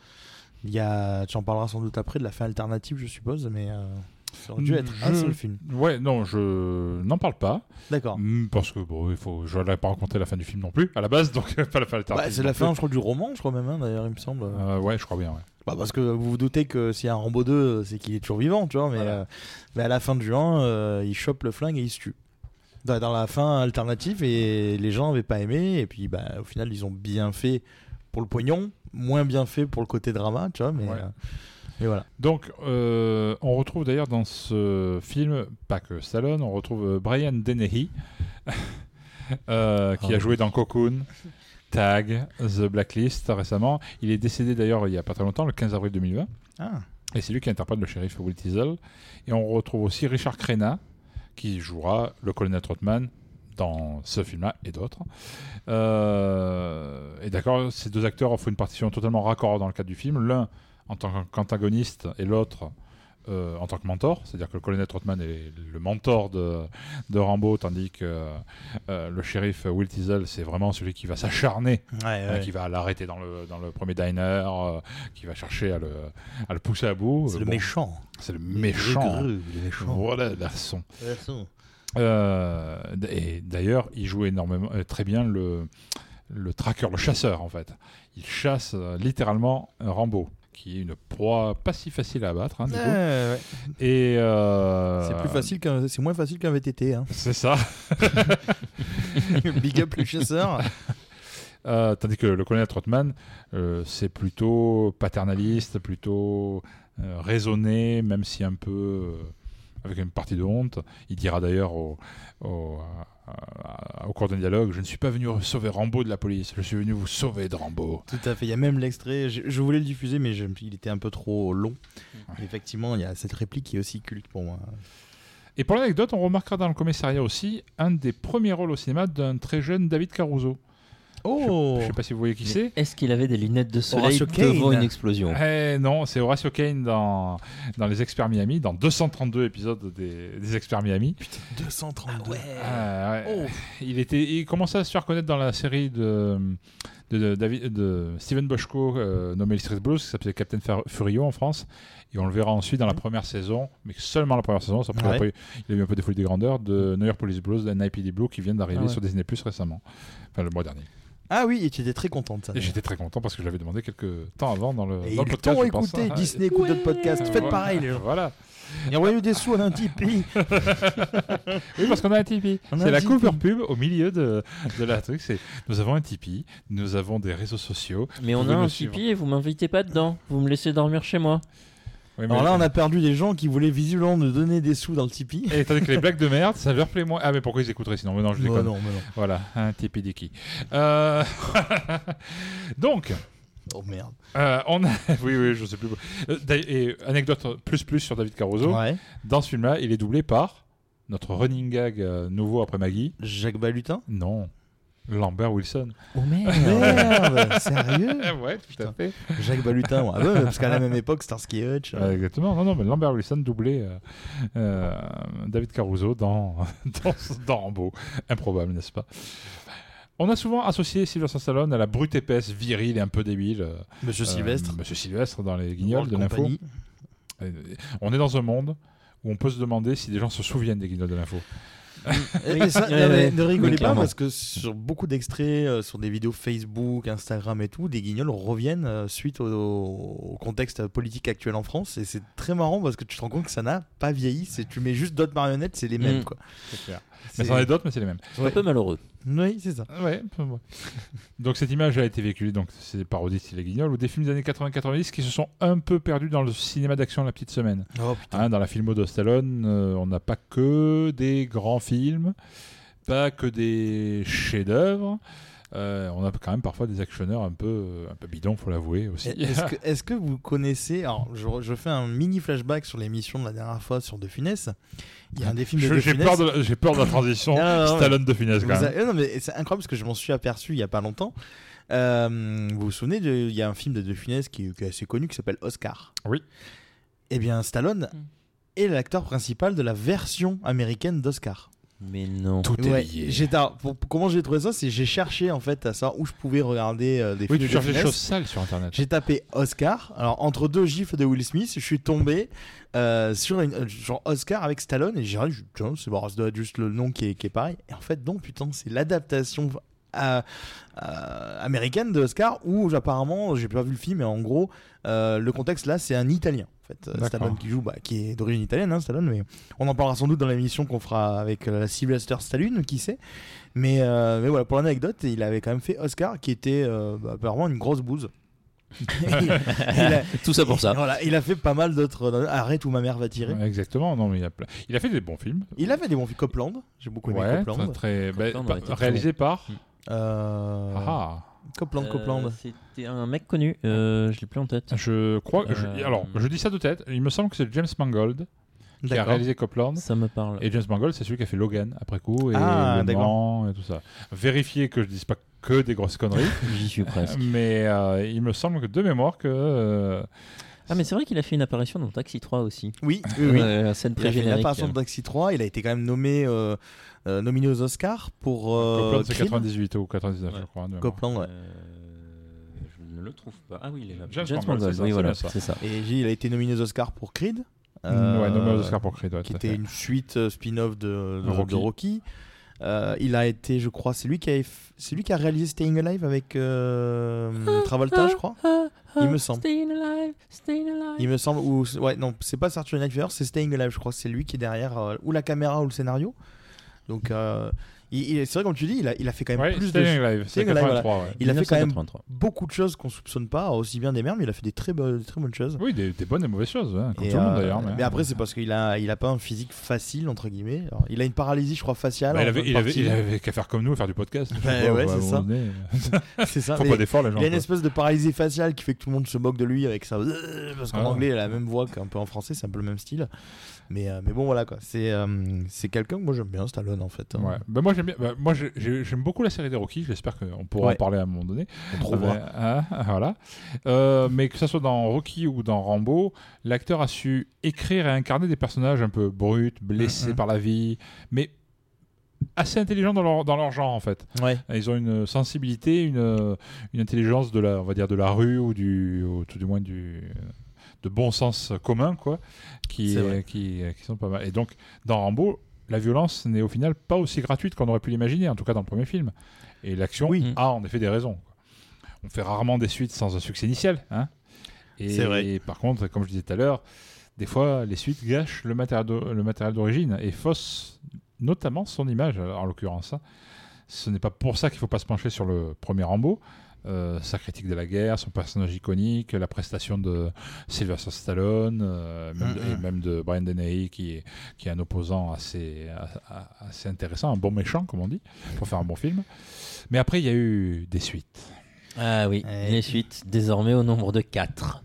il y a, tu en parleras sans doute après de la fin alternative, je suppose, mais euh, ça aurait dû être un Je- seul film. Ouais, non, je n'en parle pas. D'accord. Mm, Parce que bon, il faut, je n'allais pas raconter la fin du film non plus, à la base, donc pas la fin Ouais, alternative c'est la plus. fin, je crois, du roman, je crois même, hein, d'ailleurs, il me semble. Euh, ouais, je crois bien. Ouais. Bah, parce que vous vous doutez que s'il y a un Rambo 2, c'est qu'il est toujours vivant, tu vois, mais, Voilà. euh, mais à la fin du 1, euh, il chope le flingue et il se tue. Dans, dans la fin alternative, et les gens n'avaient pas aimé, et puis bah, au final, ils ont bien fait pour le pognon, moins bien fait pour le côté drama, tu vois, mais, Ouais. euh, voilà. Donc, euh, on retrouve d'ailleurs dans ce film, pas que Stallone, on retrouve euh, Brian Dennehy, euh, qui Oh. a joué dans Cocoon, Tag, The Blacklist récemment. Il est décédé d'ailleurs il y a pas très longtemps, le 15 avril 2020. Ah. Et c'est lui qui interprète le shérif Will Teasel. Et on retrouve aussi Richard Crenna, qui jouera le colonel Trotman dans ce film-là et d'autres. Euh, et d'accord, ces deux acteurs offrent une partition totalement raccord dans le cadre du film. L'un en tant qu'antagoniste et l'autre euh, en tant que mentor, c'est-à-dire que le colonel Trotman est le mentor de, de Rambo, tandis que euh, le shérif Will Teasel, c'est vraiment celui qui va s'acharner, Ouais, qui va l'arrêter dans le, dans le premier diner, qui va chercher à le, à le pousser à bout. C'est le méchant. C'est le méchant. Le méchant. Voilà la son. Euh, et d'ailleurs, il joue énormément, euh, très bien le, le tracker, le chasseur en fait. Il chasse euh, littéralement Rambo, qui est une proie pas si facile à abattre. hein, du Ouais, coup. ouais. Et euh, C'est plus facile qu'un, c'est moins facile qu'un VTT. Hein. C'est ça. Big up le chasseur. Euh, tandis que le colonel Trotman, euh, c'est plutôt paternaliste, plutôt raisonné, même si un peu avec une partie de honte. Il dira d'ailleurs au, au, à- au cours d'un dialogue Je ne suis pas venu sauver Rambo de la police, je suis venu vous sauver de Rambo. Tout à fait. Il y a même l'extrait. Je, je voulais le diffuser, mais je- il était un peu trop long. Effectivement, il y a cette réplique qui est aussi culte pour moi. Et pour l'anecdote, on remarquera dans le commissariat aussi un des premiers rôles au cinéma d'un très jeune David Caruso. Oh Je ne sais pas si vous voyez qui c'est. Est-ce qu'il avait des lunettes de soleil Horatio devant Kane. une explosion? Eh non, c'est Horatio Kane dans, dans Les Experts Miami, dans 232 épisodes des, des Experts Miami. 232. Ah, ouais. Oh. Il, était, il commençait à se faire connaître dans la série de, de, de, David- de Steven Boschko, euh, nommé Street Blues, qui s'appelait Captain Fer- Furio en France. Et on le verra ensuite dans la première saison, mais seulement la première saison. Ouais. après, il a eu un peu des folies des grandeurs de New York Police Blues, de NIPD Blue, qui viennent d'arriver Ah ouais. sur Disney Plus récemment. Enfin, le mois dernier. Ah oui, et tu étais très content de ça. Et j'étais très content parce que je l'avais demandé quelques temps avant dans le, Et dans le podcast. pense. écouté, Ah, Disney écoute notre podcast. Faites voilà. pareil, les gens. Voilà. Et envoyez des sous à un Tipeee. Oui, parce qu'on a un Tipeee. On C'est un la Tipeee. cover pub au milieu de, de la truc. C'est nous avons un Tipeee, nous avons des réseaux sociaux. Mais on a un suivre. Tipeee et vous m'invitez pas dedans. Vous me laissez dormir chez moi. Oui, Alors là, on a perdu des gens qui voulaient visiblement nous donner des sous dans le Tipeee. Et tandis que les blagues de merde, ça leur plaît moins. Ah, mais pourquoi ils écouteraient sinon? Mais non, je Oh, déconne. non, mais non. Voilà, un Tipeee Dicky. Euh... Donc, Oh merde. euh, on a. Oui, oui, je sais plus. Euh, Et anecdote plus plus sur David Caruso. Ouais. Dans ce film-là, il est doublé par notre running gag euh, nouveau après Maggie. Jacques Balutin? Non. Lambert Wilson. Oh merde Merde, sérieux? Ah ouais, tout à fait. Jacques Balutin, ouais. Ah ouais, parce qu'à la même époque, Starsky et Hutch. Ouais, exactement. Non, non, mais Lambert Wilson doublé euh, euh, David Caruso dans, dans, dans Rambo. Improbable, n'est-ce pas? On a souvent associé Sylvester Stallone à la brute épaisse, virile et un peu débile. euh, Monsieur Sylvestre. euh, Monsieur Sylvestre dans les guignols de l'info. Euh, On est dans un monde où on peut se demander si des gens se souviennent des guignols de l'info. Et ça, Ouais, non, mais ouais. ne rigolez pas parce que sur beaucoup d'extraits, euh, sur des vidéos Facebook, Instagram et tout, des guignols reviennent euh, suite au, au contexte politique actuel en France. Et c'est très marrant parce que tu te rends compte que ça n'a pas vieilli. Tu mets juste d'autres marionnettes, c'est les mêmes. Mm. Quoi. C'est clair. Mais c'en est d'autres, mais c'est les mêmes. C'est un peu malheureux. Oui, c'est ça. Ouais, ouais. donc cette image a été véhiculée, donc c'est des parodies style les guignols, ou des films des années 80-90 qui se sont un peu perdus dans le cinéma d'action la petite semaine. Oh putain. Hein, dans la filmo de Stallone, euh, on n'a pas que des grands films, pas que des chefs-d'œuvre. Euh, on a quand même parfois des actionneurs un peu, un peu bidons, faut l'avouer aussi. Est-ce que, vous connaissez alors je, je fais un mini flashback sur l'émission de la dernière fois sur De Funès. Il y a un des films de J'ai Funès. peur, de peur de la transition Non, non, non, Stallone de finesse Vous quand même. non, mais c'est incroyable parce que je m'en suis aperçu il y a pas longtemps. Euh, vous vous souvenez, de- il y a un film de De Funès qui, qui est assez connu qui s'appelle Oscar. Oui. Eh bien, Stallone Mm. est l'acteur principal de la version américaine d'Oscar. Mais non. Tout est Ouais, lié. j'étais- alors, pour- comment j'ai trouvé ça C'est j'ai cherché en fait à savoir où je pouvais regarder euh, des Oui, films tu de cherches des choses sales sur internet. J'ai tapé Oscar. Alors entre deux gifs de Will Smith, je suis tombé euh, sur une, euh, genre Oscar avec Stallone et j'ai dit tiens c'est bon, ça doit être juste le nom qui est, qui est pareil. Et en fait non putain c'est l'adaptation américaine de Oscar où apparemment j'ai pas vu le film mais en gros euh, le contexte là c'est un Italien. En fait, euh. Stallone qui joue, bah, qui est d'origine italienne, hein, Stallone, mais on en parlera sans doute dans l'émission qu'on fera avec euh, Sylvester Stallone, qui sait. Mais, euh, mais voilà, pour l'anecdote, il avait quand même fait Oscar, qui était euh, bah, apparemment une grosse bouse. il, a, Tout ça pour ça. voilà, il a fait pas mal d'autres. Arrête où ma mère va tirer. Ouais, Exactement, non, mais il a, plein- il a fait des bons films. Il a fait des bons films. Copland, j'ai beaucoup aimé Ouais, Copland. très, bah, réalisé par. Euh, Ah, Copland, Copland. Euh, C'était un mec connu. Euh, je l'ai plus en tête. je crois. je- Euh, alors, je dis ça de tête. Il me semble que c'est James Mangold qui a réalisé Copland. Ça me parle. Et James Mangold, c'est celui qui a fait Logan après coup et Ah, Le d'accord. Mans et tout ça. Vérifiez que je dise pas que des grosses conneries, J'y suis presque. mais euh, il me semble que de mémoire que euh, Ah, mais c'est vrai qu'il a fait une apparition dans Taxi 3 aussi. Oui, oui, oui. Euh, la scène Il a fait une apparition de Taxi 3. Il a été quand même nommé, euh, euh, nominé aux Oscars pour euh, Copland, c'est Creed. 98 ou 99, Ouais. je crois. Copland, ouais. Euh, je ne le trouve pas. Ah oui, il est là. James James oui, voilà, c'est ça. Et il a été nominé aux Oscars pour Creed. Mm, ouais, nommé aux euh, Oscars pour Creed. ouais, qui était fait. une suite euh, spin-off de, de, Rocky. de Rocky. Euh, il a été, je crois, c'est lui qui a, c'est lui qui a réalisé Staying Alive avec euh, Travolta, je crois. Il me semble. Staying alive, staying alive. Il me semble, ou ouais, non, c'est pas Saturday Night Fever, c'est Staying Alive, je crois. C'est lui qui est derrière euh, ou la caméra ou le scénario. Donc, c'est vrai comme tu dis, il a, il a fait quand même Ouais, plus Staying de, Alive, c'est Staying Alive, 83, ouais. il a fait quand même 1983. beaucoup de choses qu'on soupçonne pas, aussi bien des merdes, mais il a fait des très, bo- des très bonnes choses. Oui, des, des bonnes et mauvaises choses, hein, comme Et, tout le monde euh, d'ailleurs. mais après, c'est parce qu'il a, il a pas un physique facile entre guillemets. Alors, il a une paralysie, je crois, faciale. Bah, il avait, bonne il avait, partie. il avait qu'à faire comme nous, faire du podcast. Pas, ouais, c'est ça. donné, C'est ça. Faut pas d'effort, les gens. il a une espèce de paralysie faciale qui fait que tout le monde se moque de lui avec ça. Parce qu'en Ah. anglais, il a la même voix qu'un peu en français, c'est un peu le même style. Mais, euh, mais bon, voilà quoi. C'est euh, c'est quelqu'un que moi j'aime bien, Stallone en fait. hein. Ouais. Bah, moi j'aime bien. bah, moi j'ai- j'ai- j'aime beaucoup la série des Rocky. J'espère qu'on pourra Ouais. en parler à un moment donné. On trouvera. Euh, hein, voilà. Euh, mais que ça soit dans Rocky ou dans Rambo, l'acteur a su écrire et incarner des personnages un peu bruts, blessés Mhm. par la vie, mais assez intelligents dans leur, dans leur genre en fait. Ouais. Ils ont une sensibilité, une, une intelligence de la, on va dire de la rue ou du, ou tout du moins du, de bon sens commun quoi, qui, qui, qui sont pas mal. Et donc dans Rambo, la violence n'est au final pas aussi gratuite qu'on aurait pu l'imaginer, en tout cas dans le premier film. Et l'action Oui. a en effet des raisons. quoi. On fait rarement des suites sans un succès initial. Hein et, vrai. et par contre, comme je disais tout à l'heure, des fois les suites gâchent le matériel d'o- le matériel d'origine et faussent notamment son image en l'occurrence. hein. Ce n'est pas pour ça qu'il ne faut pas se pencher sur le premier Rambo. Euh, sa critique de la guerre, son personnage iconique, la prestation de Sylvester Stallone, euh, même de- Mhm. et même de Brian Dennehy, qui est, qui est un opposant assez, assez intéressant, un bon méchant, comme on dit, pour faire un bon film. Mais après, il y a eu des suites. Ah oui, Ouais. les suites, désormais au nombre de 4.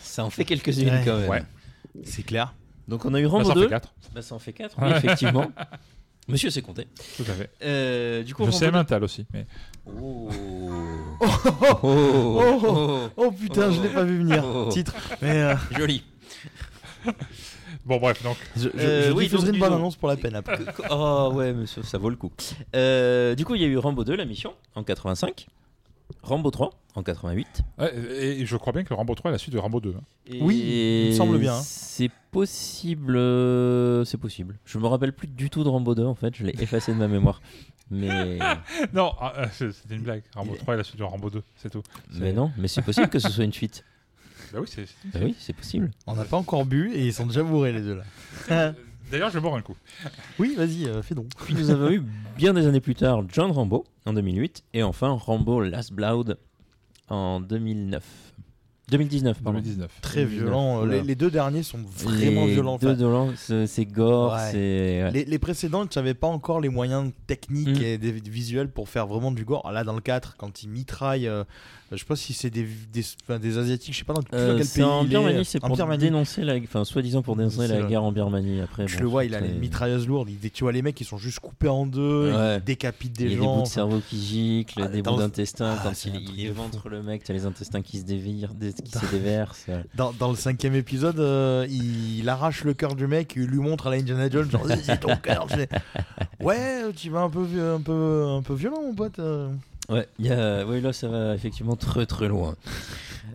Ça en fait quelques-unes Ouais. quand même. Ouais. C'est clair. Donc on a eu Bah, Rambo ça en 2. fait quatre, Bah, ça en fait 4, oui, effectivement. Monsieur s'est compté. tout à fait. Euh, du coup, Je sais 2. mental aussi. Mais... Oh. Oh, Oh. oh, oh, putain, je l'ai pas vu venir. Oh. Titre. Mais euh, Joli. Bon, bref, donc. je, je, Euh, je oui, diffuserai donc, une bonne annonce pour la peine après. Oh ouais, monsieur, ça vaut le coup. Euh, du coup, il y a eu Rambo 2, la mission, en 85. Rambo 3, en 88. Ouais, et, je crois bien que Rambo 3 est la suite de Rambo 2. hein. Oui, il me semble bien. C'est possible. euh, C'est possible. Je me rappelle plus du tout de Rambo 2, en fait. Je l'ai effacé de ma mémoire. Mais, Non, ah, euh, c'est- c'était une blague. Rambo 3 est la suite de Rambo 2, c'est tout. mais non, mais c'est possible que ce soit une suite. Bah oui, c'est. c'est- Bah oui, c'est possible. On n'a pas encore bu et ils sont déjà bourrés les deux là. D'ailleurs, je vais boire un coup. oui, vas-y, euh, fais donc. Puis nous avons eu, bien des années plus tard, John Rambo, en 2008. Et enfin, Rambo Last Blood, en 2009. 2019, pardon. 2019. Très 2019, violent. euh, oula. Les, les deux derniers sont vraiment Les violents. Deux violents, c'est gore, Ouais. Les, les précédentes, j'avais pas encore les moyens techniques Mm. et des visuels pour faire vraiment du gore. Là, dans le 4, quand ils mitraillent, euh, je sais pas si c'est des, des, enfin, des Asiatiques, je sais pas dans, Euh, quel c'est pays en il Birmanie, est. c'est En pour Birmanie. dénoncer la, enfin, soi-disant pour dénoncer la guerre en Birmanie. Après, Je bon, le vois, il a les mitrailleuses lourdes. Il, tu vois les mecs qui sont juste coupés en deux, Ouais. ils décapitent Il des y a des gens. bouts de cerveau qui giclent, Ah, des dans bouts d'intestin. Ah, quand il, il éventre le mec, t'as les intestins qui se dévirent, déversent. Dans, dans le cinquième épisode, euh, il, il arrache le cœur du mec, il lui montre à la Indiana Jones, genre c'est ton cœur. Ouais, tu vas un peu, vi- un peu, un peu violent, mon pote. Ouais, y a... ouais, là ça va effectivement très très loin.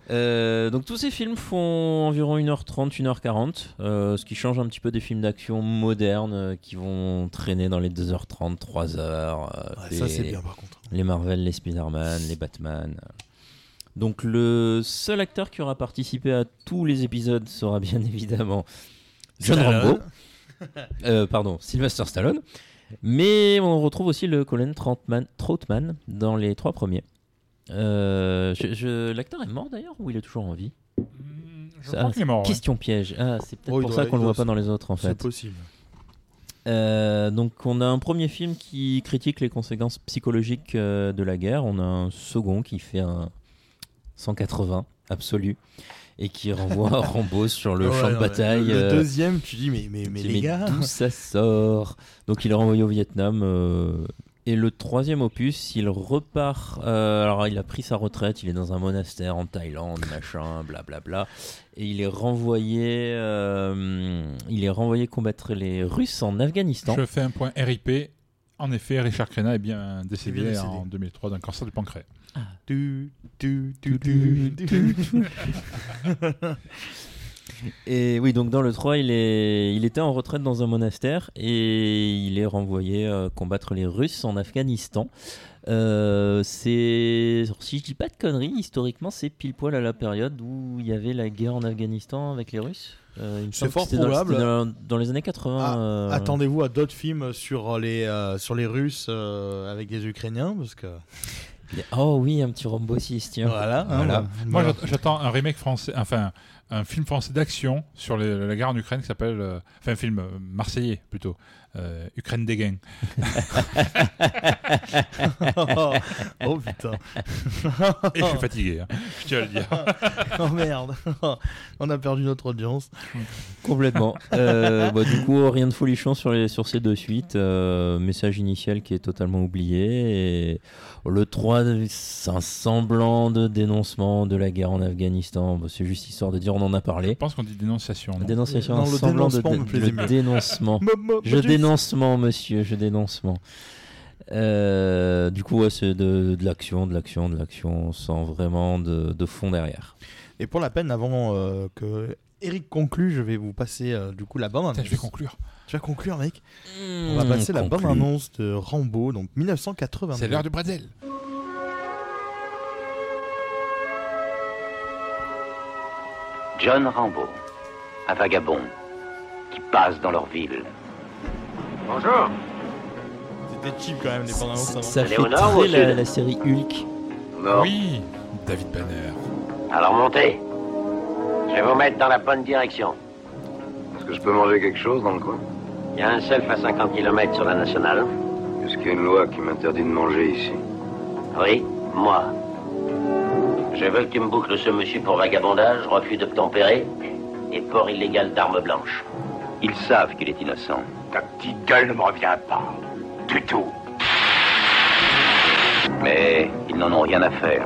Euh, donc tous ces films font environ 1h30, 1h40, euh, ce qui change un petit peu des films d'action modernes euh, qui vont traîner dans les 2h30, 3h. euh, Ouais, les- ça, c'est bien par contre. Les Marvel, les Spider-Man, les Batman. Donc le seul acteur qui aura participé à tous les épisodes sera bien évidemment John Stallone. Rambo. Pardon, Sylvester Stallone. Mais on retrouve aussi le Colin Troutman, dans les trois premiers. Euh, je- je- L'acteur est mort d'ailleurs ou il est toujours en vie? Je Ça, crois qu'il est mort. ouais. Question piège. Ah, c'est peut-être Oh, pour doit- ça qu'on le voit pas dans les autres en C'est fait. possible. Euh, donc on a un premier film qui critique les conséquences psychologiques euh, de la guerre. On a un second qui fait un 180 absolu et qui renvoie Rambo sur le Ouais, champ de bataille. Le, le euh, deuxième, tu dis, mais, mais, mais tu les gars. d'où ça sort? Donc il est renvoyé au Vietnam. euh, Et le troisième opus, il repart. euh, alors, il a pris sa retraite, il est dans un monastère en Thaïlande, machin, blablabla. Et il est renvoyé. euh, il est renvoyé combattre les Russes en Afghanistan. Je fais un point RIP. En effet, Richard Crenna est bien décédé, Est bien décédé. en 2003 d'un cancer du pancréas. Et oui, donc dans le 3, il, est, il était en retraite dans un monastère et il est renvoyé euh, combattre les Russes en Afghanistan. Euh, c'est, si je dis pas de conneries, historiquement, c'est pile poil à la période où il y avait la guerre en Afghanistan avec les Russes. Euh, C'est fort dans- probable. Dans, dans les années 80. Ah, euh, Attendez-vous à d'autres films sur les, euh, sur les Russes euh, avec des Ukrainiens parce que Oh oui, un petit Rambo 6, tiens. voilà. hein, Voilà. Moi, voilà. j'att- j'attends un remake français, enfin, un film français d'action sur les- la guerre en Ukraine qui s'appelle. euh, enfin, un film euh, marseillais plutôt. euh, Ukraine des gangs. oh putain. Et je suis fatigué, hein, je tiens à le dire. oh merde. On a perdu notre audience. Complètement. Euh, bah, du coup, rien de folichon sur, les, sur ces deux suites. Euh, message initial qui est totalement oublié. Et le 3, c'est un semblant de dénoncement de la guerre en Afghanistan. C'est juste histoire de dire on en a Je parlé. pense qu'on dit dénonciation. non Dénonciation, Non, un le semblant de, dénoncement me de- le dénoncement. Je dénoncement, monsieur, je dénoncement. Euh, du coup, ouais, c'est de, de l'action, de l'action, de l'action, sans vraiment de, de fond derrière. Et pour la peine, avant euh, que Eric conclue, je vais vous passer euh, du coup la bande je vais conclure. Tu vas conclure, mec On va passer la bande annonce de Rambo, donc 1982. C'est l'heure du bretzel. John Rambo, un vagabond qui passe dans leur ville. Bonjour. C'était cheap quand même, les bandes annonces avant. Ça fait très la, la série Hulk. Bon, Oui, David Banner. alors montez. Je vais vous mettre dans la bonne direction. Est-ce que je peux manger quelque chose dans le coin? Il y a un self à 50 km sur la nationale. Est-ce qu'il y a une loi qui m'interdit de manger ici Oui, moi. Je veux que tu me boucles ce monsieur pour vagabondage, refus d'obtempérer et port illégal d'armes blanches. Ils savent qu'il est innocent. Ta petite gueule ne me revient pas. Du tout. Mais ils n'en ont rien à faire.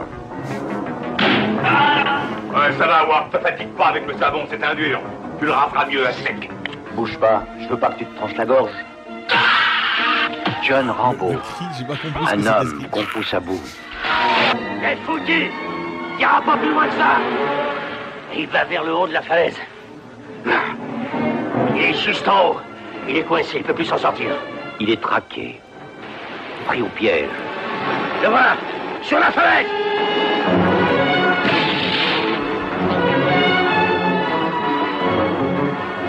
Ouais, ça va, Ward. Te fatigue pas avec le savon, c'est un dur. Tu le raveras mieux à sec. Bouge pas, je veux pas que tu te tranches la gorge. John Rambo, Le cri, j'ai pas compris ce que un homme qu'on pousse à bout. T'es foutu T'iras pas plus loin que ça Il va vers le haut de la falaise. Il est juste en haut. Il est coincé, il peut plus s'en sortir. Il est traqué, pris au piège. Le voilà Sur la falaise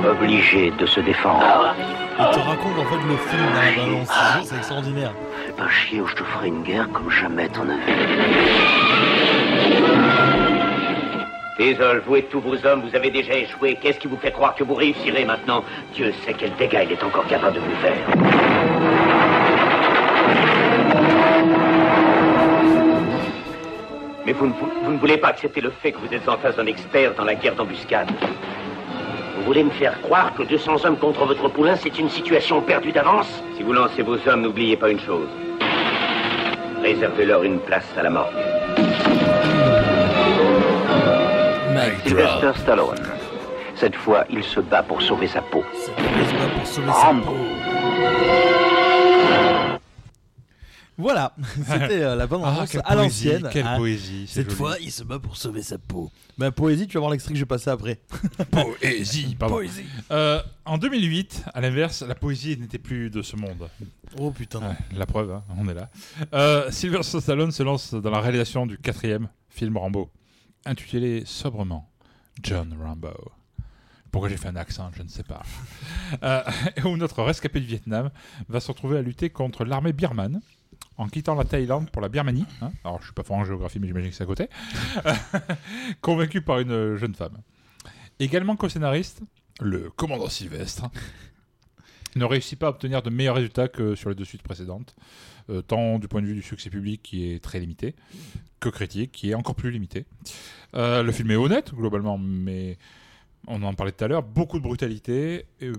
Obligé de se défendre. Il te raconte en fait le film dans la bande annonce. C'est- C'est extraordinaire. Fais pas chier ou je te ferai une guerre comme jamais t'en as vu. Désolé, vous et tous vos hommes, vous avez déjà échoué. Qu'est-ce qui vous fait croire que vous réussirez maintenant? Dieu sait quel dégât il est encore capable de vous faire. Mais vous ne, vou- vous ne voulez pas accepter le fait que vous êtes en face d'un expert dans la guerre d'embuscade. Vous voulez me faire croire que 200 hommes contre votre poulain, c'est une situation perdue d'avance? Si vous lancez vos hommes, n'oubliez pas une chose. Réservez-leur une place à la mort. Sylvester Stallone. Cette fois, il se bat pour sauver sa peau. C'est pas pour sauver sa Rambo. Voilà, c'était euh, la bande Ah, à poésie, l'ancienne. quelle Ah, poésie. Cette joli. fois, il se bat pour sauver sa peau. Bah, poésie, tu vas voir l'extrait que je vais passer après. Poésie, pardon. Euh, en 2008, à l'inverse, la poésie n'était plus de ce monde. Oh putain. Ouais, la preuve, hein, on est là. Euh, Sylvester Stallone se lance dans la réalisation du quatrième film Rambo, intitulé sobrement John Rambo. Pourquoi j'ai fait un accent, je ne sais pas. Euh, où notre rescapé du Vietnam va se retrouver à lutter contre l'armée birmane en quittant la Thaïlande pour la Birmanie. hein. Alors, je suis pas fort en géographie, mais j'imagine que c'est à côté. Convaincu par une jeune femme. Également co-scénariste, le commandant Sylvestre ne réussit pas à obtenir de meilleurs résultats que sur les deux suites précédentes, euh, tant du point de vue du succès public qui est très limité, que critique qui est encore plus limité. Euh, le film est honnête globalement, mais on en parlait tout à l'heure, beaucoup de brutalité, et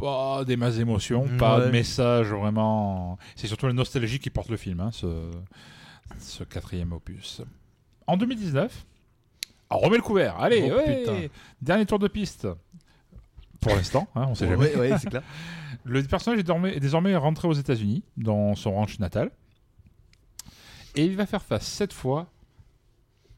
pas des masses d'émotions, pas Ouais. de message vraiment. C'est surtout la nostalgie qui porte le film, hein, ce, ce quatrième opus. En 2019, on remet le couvert. Allez, Oh, ouais, dernier tour de piste. Pour l'instant, hein, on sait jamais. Ouais, ouais, c'est clair. Le personnage est désormais rentré aux États-Unis, dans son ranch natal. Et il va faire face cette fois,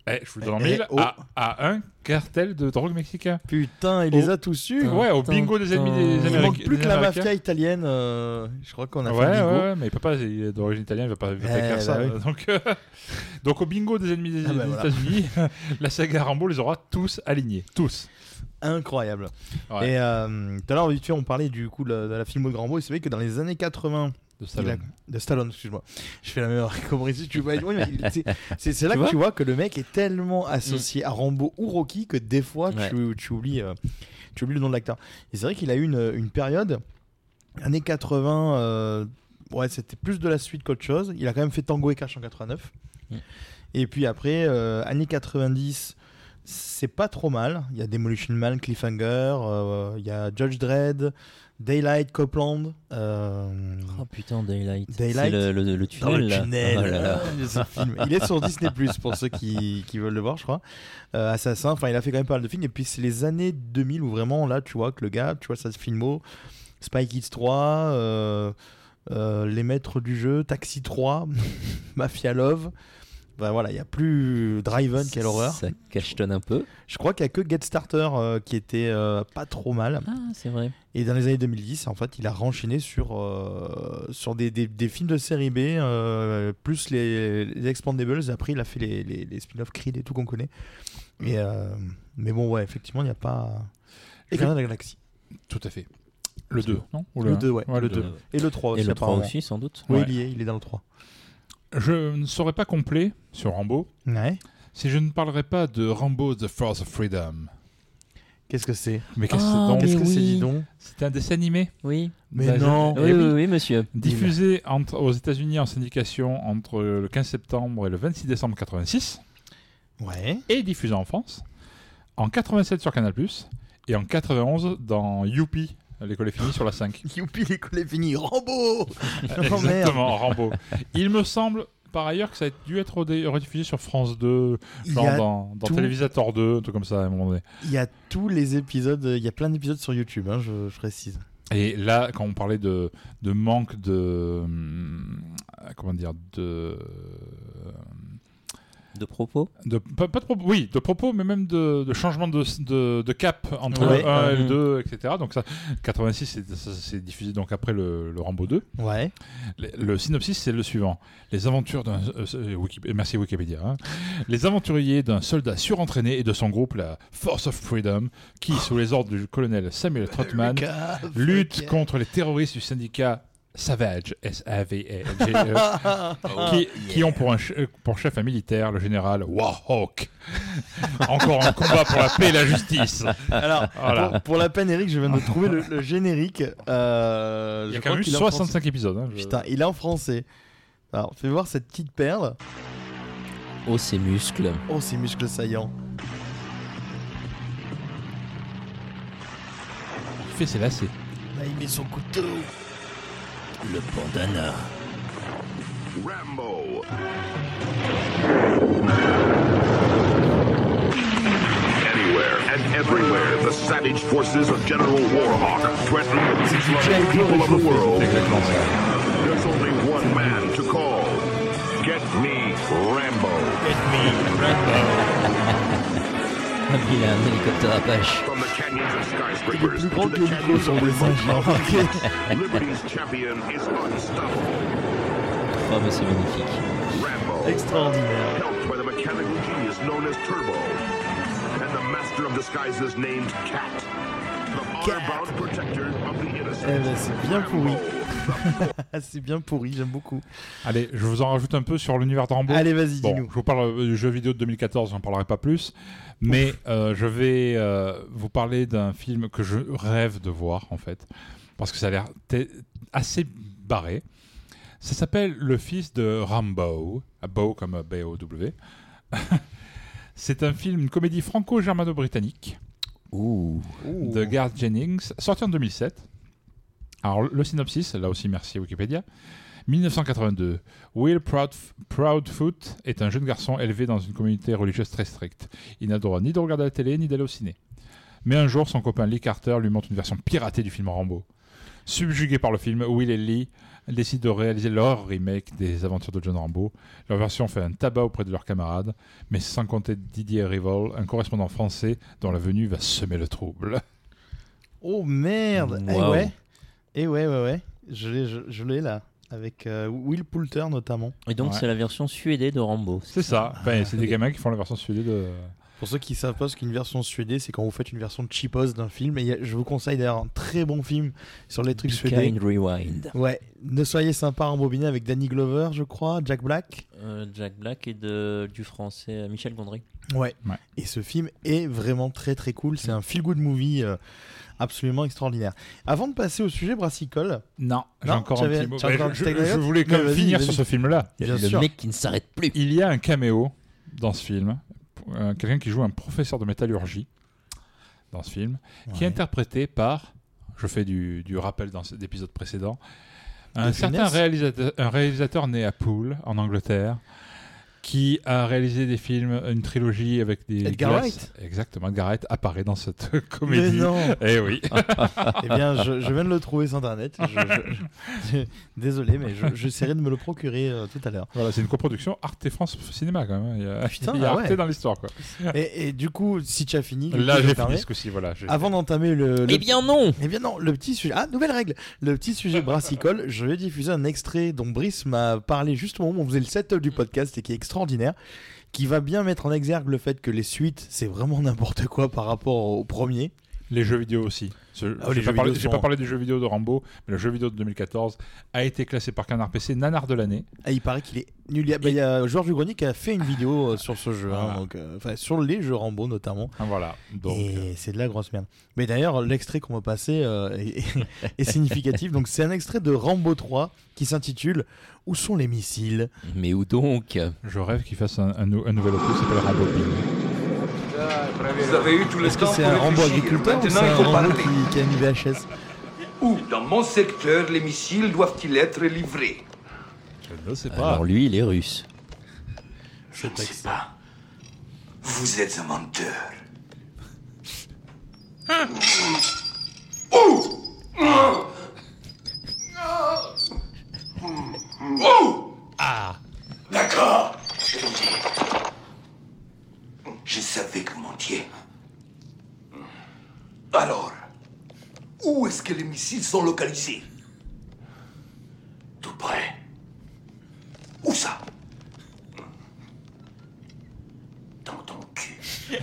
eh, je vous le donne en Eh, mille, oh. à, à un cartel de drogue mexicain. Putain, il les Oh. a tous eus. Ouais, au bingo des ennemis des Il Américains. manque plus que la mafia italienne. euh, je crois qu'on a Ouais, fait le bingo. ouais, mais il peut pas, il est d'origine italienne, il va pas, il va pas Eh, écrire bah ça. oui. Donc, euh, donc au bingo des ennemis des, Ah bah des voilà. États-Unis, la saga Rambo les aura tous alignés, tous. Incroyable. Ouais. Et euh, tout à l'heure, vite fait, on parlait du coup de la, de la filmo de Rambo. Et c'est vrai que dans les années 80, De a- Stallone. de Stallone, excuse-moi. Je fais la même erreur que Maurice, tu vois. c'est- là Tu que vois tu vois que le mec est tellement associé à Rambo ou Rocky que des fois Ouais. tu, tu oublies, euh, tu oublies le nom de l'acteur. Et c'est vrai qu'il a eu une, une période, années 80, euh, ouais, c'était plus de la suite qu'autre chose. Il a quand même fait Tango et Cash en 89. Mm. Et puis après, euh, années 90, c'est pas trop mal. Il y a Demolition Man, Cliffhanger, euh, il y a Judge Dredd, Daylight, Copland. euh, Oh putain, Daylight. Daylight. C'est le, le, le dans tunnel. là. Oh là là. Ce film. Il est sur Disney Plus pour ceux qui, qui veulent le voir, je crois. Euh, Assassin, enfin, il a fait quand même pas mal de films. Et puis, c'est les années 2000 où vraiment, là, tu vois que le gars, tu vois, ça se filmo. Spy Kids 3, euh, euh, Les Maîtres du Jeu, Taxi 3, Mafia Love. Ben voilà, il n'y a plus Driven, quelle horreur. Ça cachetonne un peu. Je crois qu'il n'y a que Get Starter euh, qui était euh, pas trop mal. Ah, c'est vrai. Et dans les années 2010, en fait, il a renchaîné sur, euh, sur des, des- des films de série B, euh, plus les, les Expandables. Et après, il a fait les, les, les spin-off Creed et tout qu'on connaît. Et, euh, mais bon, ouais, effectivement, il n'y a pas. Et de la Galaxie. Tout à fait. Le 2, non Le un 2, ouais. le le 2. 2. Et le 3 aussi. Et le 3 apparemment. aussi, sans doute. Oui, Ouais. il y est, il est dans le 3. Je ne serai pas complet sur Rambo Ouais. si je ne parlerai pas de Rambo The Force of Freedom. Qu'est-ce que c'est? Mais qu'est-ce que Ah, c'est dis donc? C'est un dessin animé? Oui. Mais Bah, non Eh Oui, oui. oui, oui, monsieur. diffusé entre, aux États-Unis en syndication entre le 15 septembre et le 26 décembre 86 Ouais. et diffusé en France en 87 sur Canal+ et en 91 dans Youpi, l'école est finie sur la 5. Youpi, l'école est finie. Rambo Oh. Exactement, Rambo. Il me semble par ailleurs que ça a dû être rediffusé sur France 2, Il y, genre dans, dans tout. Télévisateur 2, un truc comme ça à un moment donné. il y a tous les épisodes, il y a plein d'épisodes sur YouTube, hein, je, je précise. Et là, quand on parlait de, de manque de. hum, Comment dire De. De propos de pas, pas de propos, oui, de propos, mais même de, de changement de, de, de cap entre Ouais. le 1 et le Mhm. 2, etc. Donc ça, 86, c'est- diffusé donc après le, le Rambo 2. Ouais. Le, le synopsis, c'est le suivant. Les aventures d'un... euh, euh, Wiki- euh, merci Wikipédia. hein. Les aventuriers d'un soldat surentraîné et de son groupe, la Force of Freedom, qui, sous les ordres du colonel Samuel Trotman, lutte contre les terroristes du syndicat Savage, S-A-V-A-G-E, qui, qui ont pour, un ch- pour chef un militaire, le général Warhawk. Encore un combat pour la paix et la justice. Alors, Voilà. pour, pour la peine, Eric, je viens de trouver le, le générique. Euh, Il y je a crois quand même eu qu'il est en français. 65 épisodes. hein, je- Putain, il est en français. Alors, fais voir cette petite perle. Oh, ses muscles. Oh, ces muscles saillants. Il fait ses lacets. Là, il met son couteau. Le bandana. Rambo. Anywhere and everywhere, the savage forces of General Warhawk threaten the people of the world. C'est exactement ça. There's only one man to call. Get me Rambo. Il a un hélicoptère Apache. From the canyons of Il est skyscrapers plus grand to que the canyons sur of le remote singe. j'ai remarqué. mountains, Liberty's champion is unstoppable. Oh, mais c'est magnifique. Rambo. Extraordinaire. helped by the mechanical genius known as Turbo, and the master of disguises named Cat, the honor-bound protector of the innocent. Eh ben, c'est bien pourri. Rambo. c'est bien pourri, j'aime beaucoup. Allez, je vous en rajoute un peu sur l'univers de Rambo. Allez, vas-y, Bon, dis-nous. je vous parle euh, du jeu vidéo de 2014, j'en parlerai pas plus. Mais euh, je vais euh, vous parler d'un film que je rêve de voir, en fait. Parce que ça a l'air assez barré. Ça s'appelle Le fils de Rambo. Beau comme euh, B-O-W. C'est un film, une comédie franco-germano-britannique Ouh. de Garth Jennings, sorti en 2007. Alors, le synopsis, là aussi, merci Wikipédia. 1982. Will Proudf- Proudfoot est un jeune garçon élevé dans une communauté religieuse très stricte. Il n'a le droit ni de regarder la télé, ni d'aller au ciné. Mais un jour, son copain Lee Carter lui montre une version piratée du film Rambo. Subjugué par le film, Will et Lee décident de réaliser leur remake des aventures de John Rambo. Leur version fait un tabac auprès de leurs camarades, mais sans compter Didier Rival, un correspondant français dont la venue va semer le trouble. Oh merde Eh ouais Et ouais, ouais, ouais. Je l'ai, je, je l'ai là. Avec euh, Will Poulter notamment. Et donc Ouais. c'est la version suédée de Rambo. C'est ça. Enfin, c'est des gamins qui font la version suédoise de. Pour ceux qui savent pas ce qu'une version suédée, c'est quand vous faites une version cheapos d'un film. Et je vous conseille d'ailleurs un très bon film sur les trucs suédés. Kind Rewind. Ouais, ne soyez sympa en bobiné avec Danny Glover, je crois, Jack Black. Euh, Jack Black et de, du français euh, Michel Gondry. Ouais. Ouais. Et ce film est vraiment très très cool. C'est un feel good movie euh, absolument extraordinaire. Avant de passer au sujet brassicole, Non, j'ai encore un avais- petit mot. je, voulais quand même finir sur ce film-là. le sûr. mec qui ne s'arrête plus. Il y a un caméo dans ce film, euh, quelqu'un qui joue un professeur de métallurgie dans ce film, qui est interprété par, je fais du, du rappel dans cet épisode précédent, un De certain réalisateur, un réalisateur né à Poole, en Angleterre, qui a réalisé des films, une trilogie avec des Edgar glaces. Wright Exactement, Edgar Wright apparaît dans cette Mais comédie. non Eh oui. Eh bien, je, je viens de le trouver sur internet. Je- je- je- désolé, mais je- j'essaierai de me le procurer euh, tout à l'heure. Voilà, c'est une coproduction Arte France Cinéma quand même. hein. Il y a, Putain, il y a ah Arte ouais. dans l'histoire quoi. Et, et du coup, si tu as fini, Là j'ai fini ce coup-ci, voilà. Avant d'entamer le, le Eh bien non Eh bien non, le petit sujet. Ah, nouvelle règle. Le petit sujet brassicole. Je vais diffuser un extrait dont Brice m'a parlé juste au moment où on faisait le setup du podcast et qui est extraordinaire, qui va bien mettre en exergue le fait que les suites c'est vraiment n'importe quoi par rapport au premier. Les jeux vidéo aussi. Ce- Ah j'ai pas parlé- sont- pas parlé du jeu vidéo de Rambo, mais le jeu vidéo de 2014 a été classé par Canard PC nanar de l'année. Ah, il paraît qu'il est nul. Il y a, bah, Georges Grenier qui a fait une vidéo euh, sur ce jeu, hein, donc, euh, sur les jeux Rambo notamment. Ah, voilà. Donc, euh, et c'est de la grosse merde. Mais d'ailleurs, l'extrait qu'on va passer euh, est, est- est significatif. Donc c'est un extrait de Rambo 3 qui s'intitule Où sont les missiles? Mais où donc? Je rêve qu'il fasse un, un nou- un nouvel opus qui s'appelle Rambo. Vous avez eu tout le Est-ce que temps c'est pour un Rambo réfléchir. agriculteur ou Maintenant, c'est il un faut Rambo parler. qui, qui a une VHS Où dans mon secteur les missiles doivent-ils être livrés? Je ne sais pas. Alors lui, il est russe. Je ne sais pas. Vous êtes un menteur. Ah D'accord, je vais le dire. Je savais que vous mentiez. Alors, où est-ce que les missiles sont localisés? Tout près. Où ça? Dans ton cul.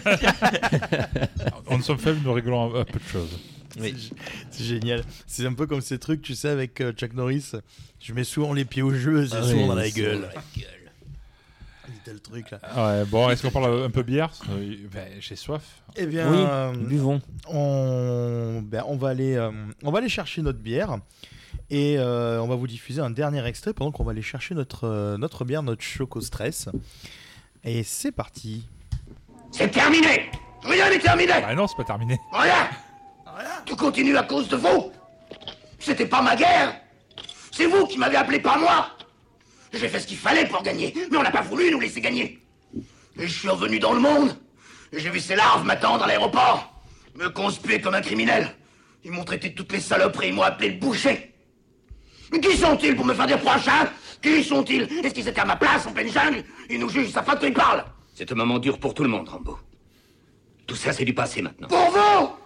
On ne sommes faibles, nous réglons un, un peu de choses. C'est g- C'est génial. C'est un peu comme ces trucs, tu sais, avec euh, Chuck Norris. Je mets souvent les pieds au jeu, c'est Ah souvent oui, dans la c'est gueule. dans la C'est tel truc là. Ouais, bon, est-ce qu'on parle un peu bière? Euh, ben, J'ai soif. Eh bien, Oui, euh, buvons. on, ben, on, va aller, euh, on va aller chercher notre bière et euh, on va vous diffuser un dernier extrait pendant qu'on va aller chercher notre, euh, notre bière, notre choco stress. Et c'est parti. C'est terminé Rien n'est terminé Ah non, c'est pas terminé. Rien Tout continue à cause de vous. C'était pas ma guerre. C'est vous qui m'avez appelé, pas moi. J'ai fait ce qu'il fallait pour gagner, mais on n'a pas voulu nous laisser gagner. Et je suis revenu dans le monde, et j'ai vu ces larves m'attendre à l'aéroport, me conspuer comme un criminel. Ils m'ont traité de toutes les saloperies, ils m'ont appelé le boucher. Mais qui sont-ils pour me faire des prochains Qui sont-ils? Est-ce qu'ils étaient à ma place en pleine jungle? Ils nous jugent, ça fait qu'ils parlent. C'est un moment dur pour tout le monde, Rambo. Tout ça, c'est du passé maintenant. Pour vous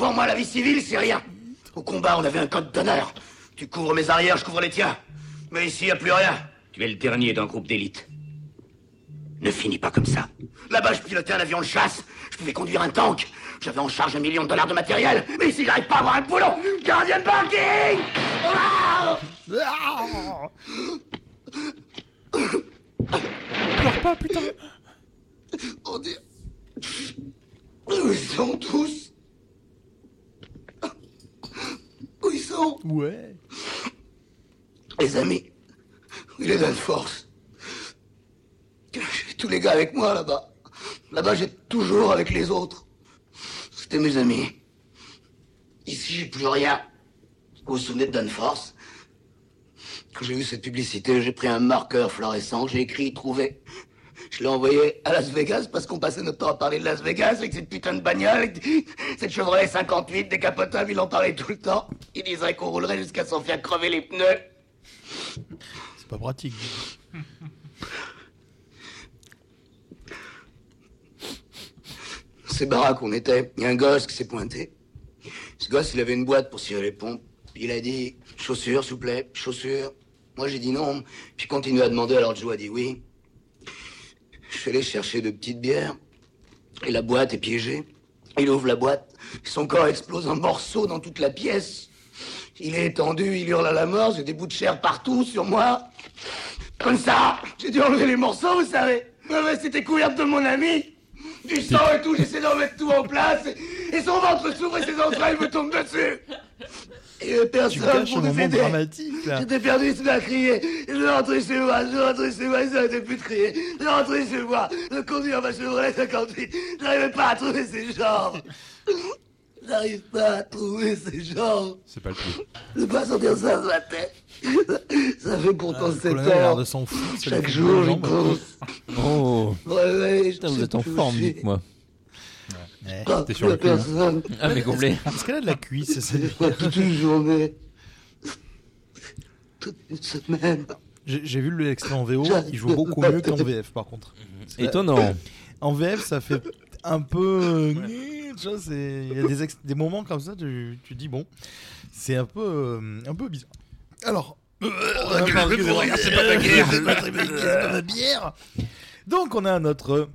Pour moi, la vie civile, c'est rien. Au combat, on avait un code d'honneur. Tu couvres mes arrières, je couvre les tiens. Mais ici, y a plus rien. Tu es le dernier d'un groupe d'élite. Ne finis pas comme ça. Là-bas, je pilotais un avion de chasse. Je pouvais conduire un tank. J'avais en charge un million de dollars de matériel. Mais ici, j'arrive pas à avoir un boulot. Gardien de parking Ah Pleure pas, putain Oh Dieu. Où ils sont tous Où ils sont Ouais. Les amis. Il est de force. J'ai tous les gars avec moi là-bas. Là-bas, j'ai toujours avec les autres. C'était mes amis. Ici, j'ai plus rien. Vous vous souvenez de Danforth Quand j'ai vu cette publicité, j'ai pris un marqueur fluorescent, j'ai écrit trouver. Je l'ai envoyé à Las Vegas parce qu'on passait notre temps à parler de Las Vegas avec cette putain de bagnole, avec cette Chevrolet 58 décapotable, il en parlait tout le temps. Il disait qu'on roulerait jusqu'à s'en faire crever les pneus. C'est pas pratique. C'est baraque on était. Il y a un gosse qui s'est pointé. Ce gosse, il avait une boîte pour cirer les pompes. Il a dit chaussures, s'il vous plaît, chaussures. Moi, j'ai dit non. Puis continue à demander, alors Joe a dit oui. Je suis allé chercher de petites bières. Et la boîte est piégée. Il ouvre la boîte. Son corps explose en morceaux dans toute la pièce. Il est étendu, il hurle à la mort. J'ai des bouts de chair partout sur moi. Comme ça. J'ai dû enlever les morceaux, vous savez. Ma veste était couverte de mon ami. Du sang et tout, j'essaie d'en mettre tout en place. Et, et son ventre s'ouvre et ses entrailles me tombent dessus. Et Tu personne caches pour nous aider. dramatique là. J'étais perdu, il se met à crier. Je vais rentrer chez moi, je vais rentrer chez moi, ils arrêtaient plus de crier. Je rentrer chez moi, le conduire ma Chevrolet 58. J'arrivais pas à trouver ses jambes. J'arrive pas à trouver ses jambes. C'est pas le plus. Je peux pas sentir ça ma tête. Ça fait pourtant Le 7 colonel a l'air ans. de s'en foutre. ça lui Chaque jour, j'y jambes. pense. Oh, Ouais, putain, vous êtes en forme, dites-moi. Ouais. T'es sur le cul, hein. personne. Ah, mais complet. Est-ce qu'elle a de la cuisse Pas toute une journée. Toute une semaine. J'ai vu l'extrait en VO, il joue beaucoup mieux qu'en VF par contre. Étonnant. En VF, ça fait un peu. Tu vois, c'est- il y a des, ex- des moments comme ça, tu, tu dis bon, c'est un peu, euh, un peu bizarre. Alors. c'est pas ma bière, c'est pas ma bière. Donc, on a notre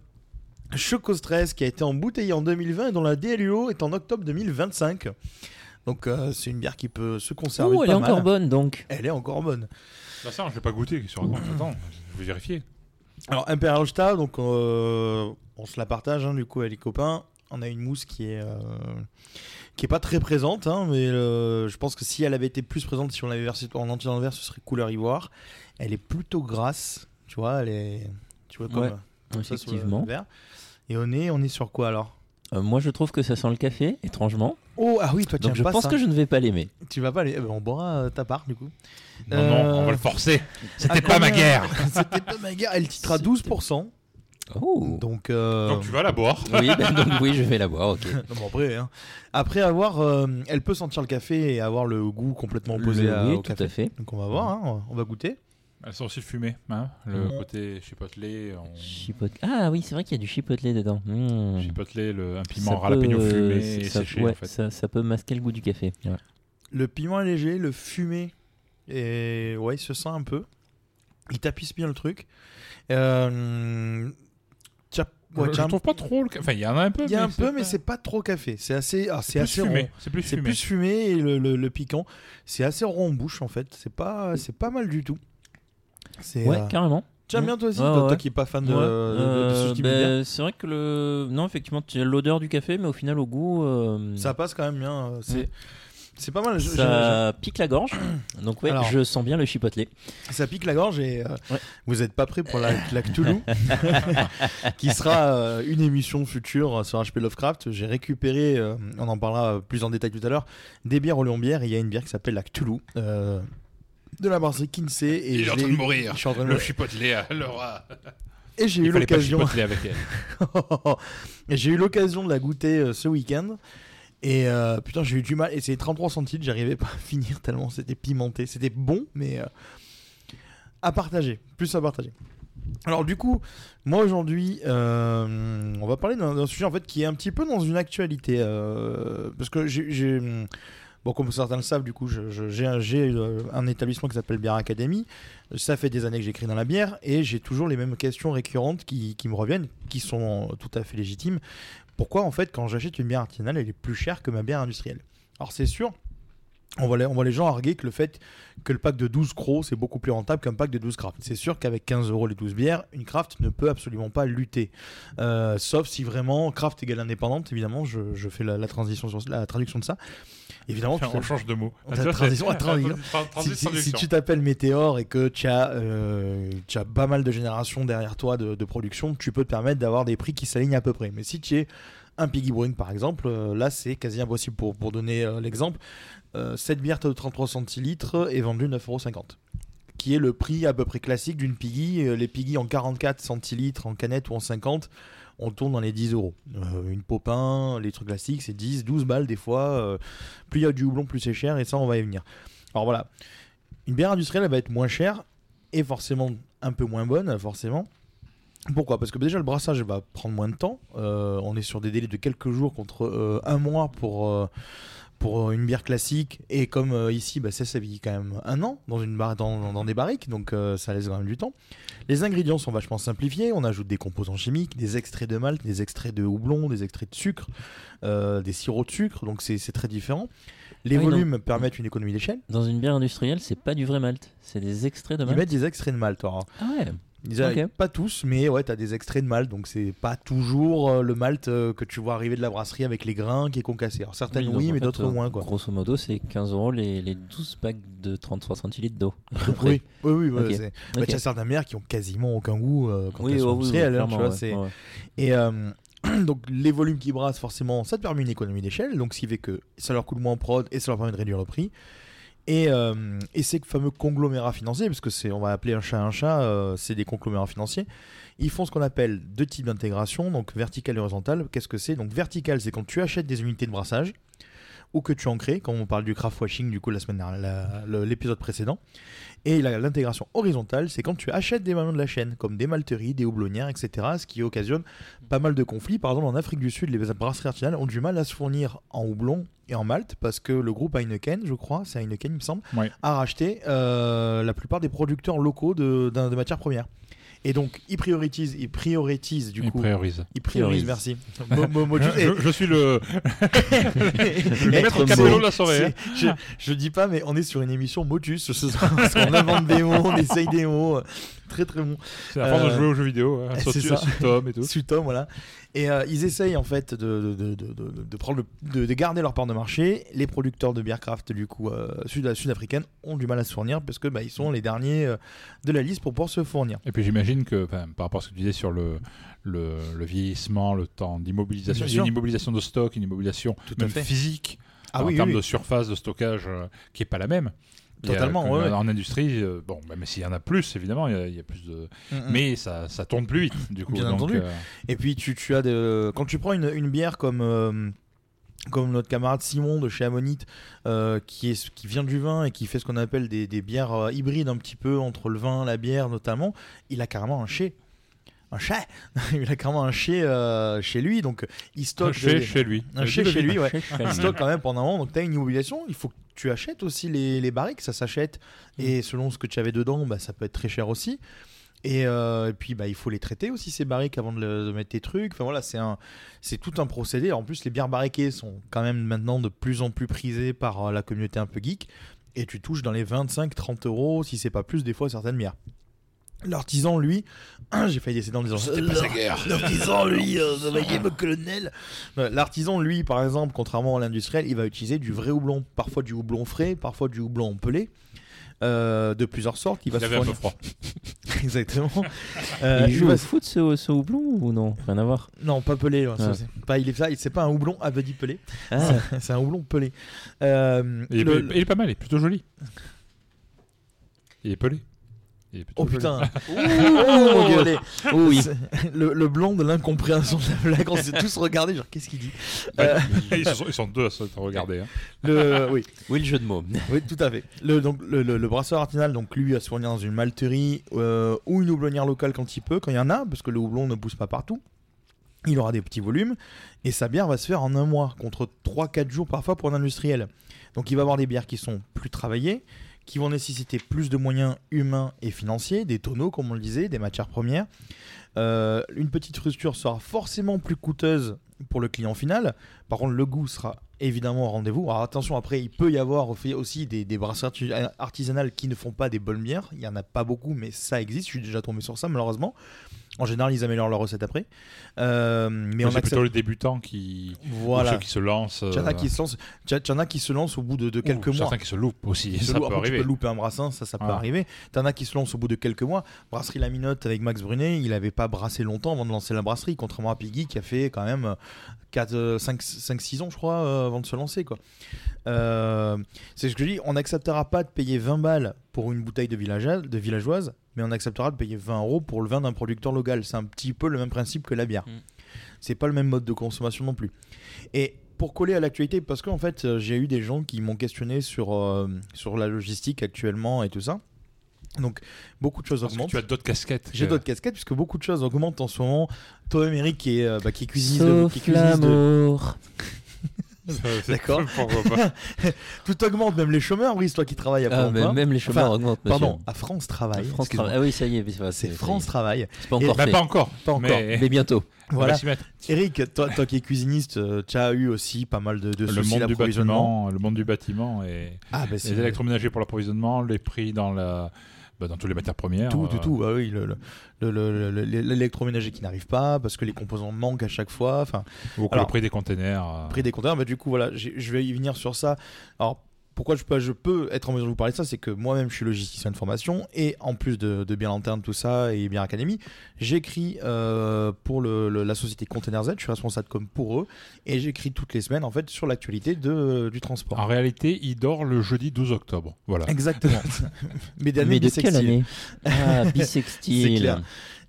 Choco Stress qui a été embouteillé en 2020 et dont la DLUO est en octobre 2025. Donc, euh, c'est une bière qui peut se conserver. Oh, elle est encore bonne donc. Elle est encore bonne. Bah ça, je l'ai pas goûté. Qu'est-ce que tu racontes Attends, je vais vérifier. Alors Imperial donc euh, on se la partage hein, du coup avec les copains. On a une mousse qui est euh, qui est pas très présente, hein, mais euh, je pense que si elle avait été plus présente, si on l'avait versée en entier dans le verre, ce serait couleur ivoire. Elle est plutôt grasse, tu vois, elle est, tu vois comme, Ouais, comme ça sur le effectivement. verre. Et on est on est sur quoi alors? Euh, moi, je trouve que ça sent le café, étrangement. Oh ah oui, toi tu Donc, je pas pense ça. que je ne vais pas l'aimer. Tu vas pas aller, eh ben, on boira euh, ta part du coup. Non, non, on Euh, va le forcer. C'était à pas ma guerre. C'était pas ma guerre. Elle titre à 12%. Oh. Donc, euh, Donc tu vas la boire. Oui, ben, donc oui, je vais la boire, ok. Non, après, hein. après avoir, euh, elle peut sentir le café et avoir le goût complètement opposé Le- à- oui, au tout café. à fait. Donc on va voir, hein, on va goûter. Elles sont aussi fumées, hein le Mm. côté chipotelé, on... Chipotle- Ah oui, c'est vrai qu'il y a du chipotelé dedans. Mmh. chipotelé, le, un Ça piment peut, jalapeno fumé et ça, séché ouais, en fait. ça, ça peut masquer le goût du café. Ouais. Le piment est léger, le fumé, et ouais, il se sent un peu. Il tapisse bien le truc. Euh, ouais, je trouve pas trop le... ca- Enfin, il y en a un peu. il y a un peu, mais c'est pas trop café. C'est assez, ah, c'est plus assez fumé. rond. C'est plus C'est fumé. plus fumé et le, le- le piquant, c'est assez rond en bouche en fait. C'est pas, c'est pas mal du tout. C'est, Ouais, euh, carrément. Tu aimes Mm. bien toi aussi, Ouais, toi, qui est pas fan de, Ouais, de- de euh, ce type de bière ben, c'est vrai que le. Non, effectivement, tu as l'odeur du café, mais au final, au goût. euh, Ça passe quand même bien. C'est, c'est pas mal. Ça pique la gorge. Donc, ouais, Alors. je sens bien le chipotelé. ça pique la gorge et euh, Ouais. vous êtes pas prêt pour la, la Cthulhu, qui sera euh, une émission future sur HP Lovecraft. J'ai récupéré, euh, on en parlera plus en détail tout à l'heure, des bières au Léon Bière. et Il y a une bière qui s'appelle la Cthulhu. Euh, de la brasserie Kinsey et Il est en train de mourir. je suis en train de Le chipotelé à Laura. et j'ai eu l'occasion chipoteler avec elle. Et j'ai eu l'occasion de la goûter euh, ce week-end. Et euh, putain, j'ai eu du mal. Et c'est 33 centilitres, j'arrivais pas à finir tellement c'était pimenté. C'était bon, mais euh, à partager. Plus à partager. Alors, du coup, moi aujourd'hui, euh, on va parler d'un d'un sujet en fait qui est un petit peu dans une actualité. euh, parce que j'ai. Bon, comme certains le savent, du coup, j'ai euh, un établissement qui s'appelle Bière Academy. Ça fait des années que j'écris dans la bière et j'ai toujours les mêmes questions récurrentes qui, me reviennent, qui sont tout à fait légitimes. Pourquoi, en fait, quand j'achète une bière artisanale, elle est plus chère que ma bière industrielle? Alors, c'est sûr, on voit, les, gens arguer que le fait que le pack de 12 crocs, c'est beaucoup plus rentable qu'un pack de 12 craft. C'est sûr qu'avec 15 euros les 12 bières, une craft ne peut absolument pas lutter. Euh, sauf si vraiment craft égale indépendante, évidemment, je, fais la, transition la traduction de ça. Évidemment, Enfin, on change de mot. Transition, si, tu t'appelles Météor et que tu as, euh, tu as pas mal de générations derrière toi de, de production, tu peux te permettre d'avoir des prix qui s'alignent à peu près. Mais si tu es Un Piggy Brewing, par exemple, euh, là, c'est quasi impossible pour, pour donner euh, l'exemple. Cette bière de 33 centilitres est vendue 9,50€. Qui est le prix à peu près classique d'une Piggy. Les Piggy en 44 centilitres, en canette ou en 50, on tourne dans les 10 euros. Euh, Une Popin, les trucs classiques, c'est 10, 12 balles des fois. Euh, plus il y a du houblon, plus c'est cher, et ça, on va y venir. Alors voilà. Une bière industrielle, elle va être moins chère et forcément un peu moins bonne, forcément. Pourquoi? Parce que déjà le brassage va prendre moins de temps. Euh, on est sur des délais de quelques jours contre un mois pour, pour une bière classique. Et comme euh, ici, bah, ça, ça vit quand même un an dans, une bar- dans, dans des barriques, donc euh, ça laisse quand même du temps. Les ingrédients sont vachement simplifiés. On ajoute des composants chimiques, des extraits de malt, des extraits de houblon, des extraits de sucre, euh, des sirops de sucre. Donc c'est très différent. Les Ah oui, volumes permettent une économie d'échelle. Dans une bière industrielle, c'est pas du vrai malt, c'est des extraits de Ils malt. mettent des extraits de malt. alors. Ah ouais. Pas tous, mais ouais, t'as des extraits de malt, donc c'est pas toujours euh, le malt euh, que tu vois arriver de la brasserie avec les grains qui est concassé. Alors certaines oui, mais d'autres euh, moins quoi. Grosso modo, c'est 15 euros les, les 12 packs de 33 centilitres d'eau. Oui, oui, oui. ouais, Ok. c'est- bah, Ok. tu as certaines bières qui ont quasiment aucun goût euh, quand Oui, elles sont oui, oui, hein, tu clairement, vois, ouais, c'est- ouais. Et donc les volumes qui brassent, forcément, ça te permet une économie d'échelle, donc ce qui fait que ça leur coûte moins en prod et ça leur permet de réduire le prix. Et, euh, et ces fameux conglomérats financiers, parce que c'est, on va appeler un chat un chat, euh, c'est des conglomérats financiers. Ils font ce qu'on appelle deux types d'intégration, donc verticale et horizontale. Qu'est-ce que c'est? Donc verticale, c'est quand tu achètes des unités de brassage ou que tu en crées, comme on parle du craft washing du coup la semaine l'épisode précédent. Et l'intégration horizontale, c'est quand tu achètes des maillons de la chaîne, comme des malteries, des houblonnières, etc., ce qui occasionne pas mal de conflits. Par exemple, en Afrique du Sud, les brasseries artisanales ont du mal à se fournir en houblon et en malt parce que le groupe Heineken, je crois, c'est Heineken, il me semble, Ouais. a racheté euh, la plupart des producteurs locaux de matières premières. Et donc, ils priorisent, ils priorisent du Ils coup. priorisent. Ils priorisent, merci. Mo- mo- mo- Je, je- je suis le, le Maître. Capello de la soirée. hein. Je dis pas, mais on est sur une émission Motus ce soir. Parce qu'on invente des mots, on essaye des mots. Très très bon. C'est la force de Euh, jouer aux jeux vidéo. Hein, Sautu- ça. Et tout. Sutom, voilà. Et euh, ils essayent en fait de, de, de, prendre le- de, de garder leur part de marché. Les producteurs de bière craft du coup euh, sud- sud-africaines ont du mal à se fournir parce que bah, ils sont les derniers de la liste pour pouvoir se fournir. Et puis j'imagine que, par rapport à ce que tu disais sur le, le, le vieillissement, le temps d'immobilisation, Bien il y a une immobilisation de stock, une immobilisation Tout même physique, Ah en oui, termes oui, de surface de stockage euh, qui est pas la même. A- Totalement, ouais. En industrie, euh, bon, bah, mais s'il y en a plus, évidemment, il y a, il y a plus de. Mm, mm. Mais ça, ça tourne plus vite, du coup. Bien donc, entendu. euh, Et puis tu, tu as de... quand tu prends une, une bière comme euh, comme notre camarade Simon de chez Ammonite euh, qui est qui vient du vin et qui fait ce qu'on appelle des, des bières euh, hybrides un petit peu entre le vin, la bière notamment, il a carrément un chai. Un chat Il a carrément un chai euh, chez lui, donc il stocke. Un des- chez lui. Un dis-le chez lui, ouais. Il stocke quand même pendant un moment, donc tu as une immobilisation, il faut que tu achètes aussi les, les barriques, ça s'achète, et selon ce que tu avais dedans, bah, ça peut être très cher aussi. Et, euh, et puis bah, il faut les traiter aussi ces barriques avant de, le- de mettre tes trucs. Enfin voilà, c'est un, c'est tout un procédé. En plus, les bières barriquées sont quand même maintenant de plus en plus prisées par euh, la communauté un peu geek. Et tu touches dans les 25-30 euros, si c'est pas plus, des fois certaines bières. L'artisan, lui, j'ai failli décéder en disant c'était pas sa guerre. L'artisan, lui, euh, ça va y le colonel. Ouais, L'artisan, lui, par exemple, contrairement à l'industriel, il va utiliser du vrai houblon. Parfois du houblon frais, parfois du houblon pelé. euh, de plusieurs sortes. Il va Il se avait un peu fournir- froid. Exactement. Euh, il joue au se- foot ce, ce houblon ou non? Rien à voir. Non, pas pelé. ouais, ça, Ah. c'est pas, il est ça. C'est pas un houblon à petit pelé. Ah, C'est- C'est un houblon pelé. Euh, Il est, le- il est pas mal, il est plutôt joli. Il est pelé. Oh putain Oh, mon Dieu. Oh oui. Le, le blanc de l'incompréhension de la blague, on s'est tous regardés, genre qu'est-ce qu'il dit Ouais, Euh, ils, sont, ils sont deux à se regarder. hein. le, Oui, oui, le jeu de mots. oui, tout à fait. Le, donc, le, le- le brasseur artisanal, donc lui, va se fournir dans une malterie euh, ou une houblonnière locale quand il peut, quand il y en a, parce que le houblon ne pousse pas partout. Il aura des petits volumes et sa bière va se faire en un mois contre 3-4 jours parfois pour un industriel. Donc il va avoir des bières qui sont plus travaillées, qui vont nécessiter plus de moyens humains et financiers, des tonneaux comme on le disait, des matières premières. Euh, une petite rupture sera forcément plus coûteuse pour le client final. Par contre, le goût sera évidemment au rendez-vous. Alors attention, après, il peut y avoir aussi des, brasseries arti- artisanales qui ne font pas des bonnes bières. Il n'y en a pas beaucoup, mais ça existe. Je suis déjà tombé sur ça, malheureusement. En général, ils améliorent leur recette après. Euh, mais c'est accepte. plutôt les débutants qui. Voilà. ou ceux qui se lancent. Il y en a euh, qui se lancent, il y en a qui se lancent au bout de, quelques mois. Certains qui se loupent aussi. Ça peut après, arriver. Tu peux louper un brassin, ça, ça peut Ah. arriver. T'en as qui se lancent au bout de quelques mois. Brasserie La Minotte avec Max Brunet, il avait pas brassé longtemps avant de lancer la brasserie, contrairement à Piggy qui a fait quand même 5-6 ans, je crois, euh, avant de se lancer. quoi. Euh, c'est ce que je dis, on n'acceptera pas de payer 20 balles pour une bouteille de, villageoise, de villageoise, mais on acceptera de payer 20 euros pour le vin d'un producteur local. C'est un petit peu le même principe que la bière. Mm. C'est pas le même mode de consommation non plus. Et pour coller à l'actualité, parce qu'en fait, euh, j'ai eu des gens qui m'ont questionné sur, euh, sur la logistique actuellement et tout ça. Donc, beaucoup de choses Parce que augmentent. tu as d'autres casquettes. J'ai que- d'autres casquettes, puisque beaucoup de choses augmentent en ce moment. Toi, Émeric, qui est, euh, bah, qui est cuisiniste de- qui D'accord. pourquoi pas. Tout augmente, même les chômeurs, Brice, toi qui travailles à Ah, mais même les chômeurs Enfin, augmentent, monsieur. Pardon, à France Travail. France. Travail. Ah oui, ça y est, c'est France. Travail. C'est pas Et- encore Bah, fait. pas encore. Pas encore, Mais, Mais bientôt. Voilà. s'y mettre. Eric, toi, toi qui es cuisiniste, euh, tu as eu aussi pas mal de, de Le soucis monde du bâtiment, le monde du bâtiment et Ah, bah, c'est les électroménagers pour l'approvisionnement, les prix dans la, bah, dans toutes les matières premières. tout, tout, euh, tout. Ah oui, le- le- le- le- le- l'électroménager qui n'arrive pas parce que les composants manquent à chaque fois. Enfin, Ou Alors, le prix des containers. euh, prix des compteurs. Bah, du coup, voilà, je vais y venir sur ça. Alors, pourquoi je peux, je peux être en mesure de vous parler de ça C'est que moi-même, je suis logisticien de formation et en plus de, de Bien Lanterne, tout ça et Bien Academy, j'écris euh, pour le- le- la société Container Z. Je suis responsable comme pour eux et j'écris toutes les semaines en fait sur l'actualité de, du transport. En réalité, il dort le jeudi 12 octobre. Voilà. Exactement. Mais d'année Mais de quelle bissextile. année? Ah, C'est bisextile. clair.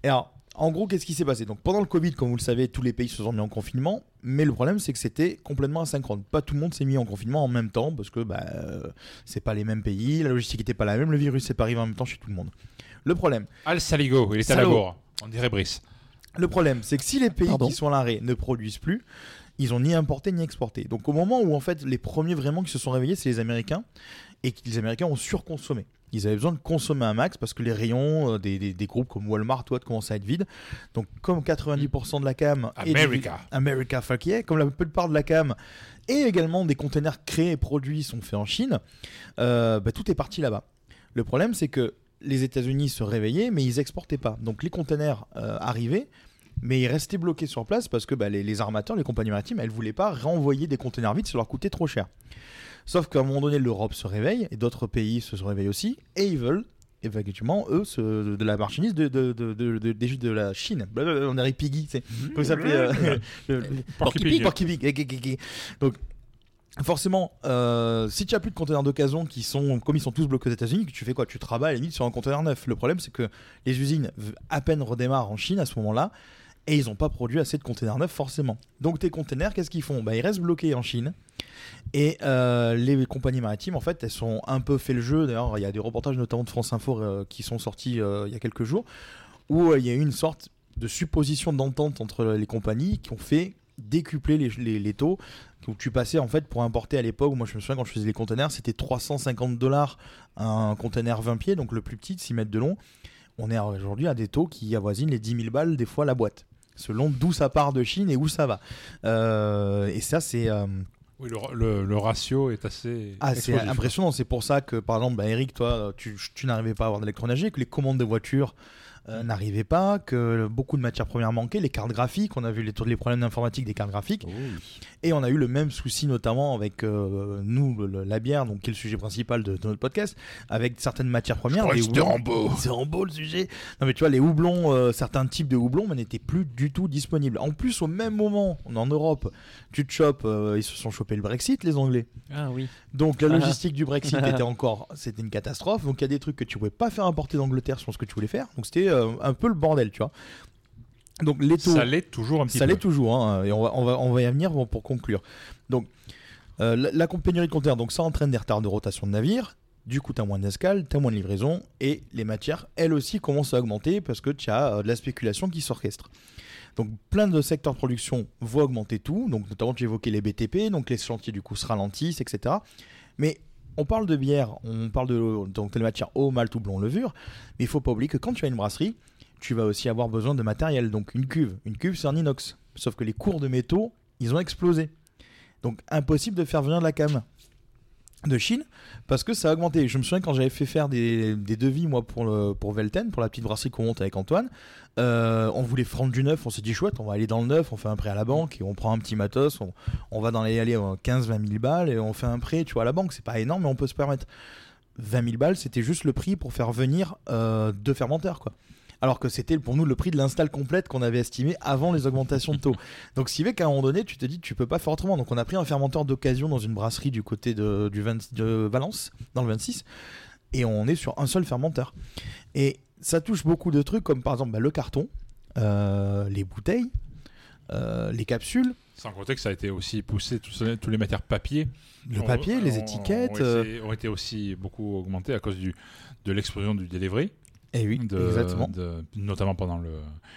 Et alors, en gros, qu'est-ce qui s'est passé? Donc, pendant le Covid, comme vous le savez, tous les pays se sont mis en confinement. Mais le problème, c'est que c'était complètement asynchrone. Pas tout le monde s'est mis en confinement en même temps parce que bah, euh, c'est pas les mêmes pays, la logistique n'était pas la même, le virus n'est pas arrivé en même temps chez tout le monde. Le problème, Al Saligo, il est à la bourre. On dirait Brice. le problème, c'est que si les pays Pardon qui sont à l'arrêt ne produisent plus, ils ont ni importé ni exporté. Donc, au moment où en fait les premiers vraiment qui se sont réveillés, c'est les Américains et que les Américains ont surconsommé. Ils avaient besoin de consommer un max parce que les rayons euh, des, des- des groupes comme Walmart, toi, commençaient à être vides. Donc, comme 90% de la cam. et du- America. America, fuck yeah. Comme la plupart de la cam et également des containers créés et produits sont faits en Chine, euh, bah, tout est parti là-bas. Le problème, c'est que les États-Unis se réveillaient, mais ils exportaient pas. Donc, les containers euh, arrivaient. Mais ils restaient bloqués sur place parce que bah, les, les armateurs, les compagnies maritimes, elles voulaient pas renvoyer des containers vides, ça leur coûtait trop cher. Sauf qu'à un moment donné, l'Europe se réveille et d'autres pays se réveillent aussi et ils veulent effectivement eux de la marchandise de, de, de, la Chine. Blablabla, On arrive Piggy, c'est euh, le- le- Porky Pig. Porky Pig. Donc forcément, euh, si tu as plus de conteneurs d'occasion qui sont comme ils sont tous bloqués aux États-Unis, tu fais quoi? Tu travailles à la limite sur un conteneur neuf. Le problème, c'est que les usines à peine redémarrent en Chine à ce moment-là. Et ils n'ont pas produit assez de conteneurs neufs forcément. Donc tes conteneurs, qu'est-ce qu'ils font? Bah, Ils restent bloqués en Chine. Et euh, les compagnies maritimes, en fait, elles sont un peu fait le jeu. D'ailleurs, il y a des reportages notamment de France Info euh, qui sont sortis euh, il y a quelques jours, où il y a eu une sorte de supposition d'entente entre les compagnies qui ont fait décupler les, taux. Où tu passais en fait pour importer à l'époque, moi je me souviens quand je faisais les conteneurs, c'était 350 dollars un conteneur 20 pieds, donc le plus petit de 6 mètres de long. On est aujourd'hui à des taux qui avoisinent les 10 000 balles des fois la boîte, selon d'où ça part de Chine et où ça va. Euh, et ça c'est euh, Oui, le, le- le ratio est assez. ah, c'est impressionnant. C'est pour ça que, par exemple, bah, Eric, toi, tu, tu n'arrivais pas à avoir d'électroménager, que les commandes de voitures euh, n'arrivaient pas, que beaucoup de matières premières manquaient, les cartes graphiques, on a vu les, tous les problèmes d'informatique des cartes graphiques, et on a eu le même souci notamment avec euh, nous, le- la bière, donc qui est le sujet principal de, de notre podcast, avec certaines matières premières. houblons. Rambo. C'est Rambo le sujet. Non mais tu vois, les houblons, euh, certains types de houblons mais n'étaient plus du tout disponibles. En plus, au même moment, en Europe, tu te chopes, euh, ils se sont chopés le Brexit, les Anglais. Ah oui. Donc la Ah. logistique du Brexit était encore, c'était une catastrophe. Donc il y a des trucs que tu pouvais pas faire importer d'Angleterre sur ce que tu voulais faire. Donc c'était euh, un peu le bordel, tu vois. Donc les taux, Ça l'est toujours un petit ça peu. l'est toujours, hein, et on va, on va, on va y venir pour conclure. Donc euh, la, la pénurie de conteneurs, donc ça entraîne des retards de rotation de navires. Du coup, tu as moins d'escale, tu as moins de livraison, et les matières, elles aussi, commencent à augmenter parce que tu as euh, de la spéculation qui s'orchestre. Donc plein de secteurs de production vont augmenter tout, donc notamment tu évoquais les BTP, donc les chantiers du coup se ralentissent, etc. Mais on parle de bière, on parle de donc, les matières eau, malt levure, mais il faut pas oublier que quand tu as une brasserie, tu vas aussi avoir besoin de matériel, donc une cuve. Une cuve c'est en inox, sauf que les cours de métaux, ils ont explosé. Donc impossible de faire venir de la cam. de Chine parce que ça a augmenté. Je me souviens quand j'avais fait faire des, des devis moi pour le, pour Velten, pour la petite brasserie qu'on monte avec Antoine, euh, on voulait prendre du neuf, on s'est dit chouette, on va aller dans le neuf, on fait un prêt à la banque et on prend un petit matos, on, va dans les allées 15-20 000 balles et on fait un prêt, tu vois, à la banque. C'est pas énorme, mais on peut se permettre. 20 000 balles, c'était juste le prix pour faire venir euh, deux fermenteurs, quoi. Alors que c'était pour nous le prix de l'install complète qu'on avait estimé avant les augmentations de taux. Donc, si qu'à un moment donné, tu te dis, tu peux pas faire autrement. Donc, on a pris un fermenteur d'occasion dans une brasserie du côté de, du 20 de Valence, dans le 26, et on est sur un seul fermenteur. Et ça touche beaucoup de trucs, comme par exemple bah, le carton, euh, les bouteilles, euh, les capsules. Sans compter que ça a été aussi poussé, tous tous les matières papier. Le papier, les étiquettes. Ont été, ont été aussi beaucoup augmentés à cause du, de l'explosion du delivery. Et Eh oui, de- exactement. de- notamment pendant le,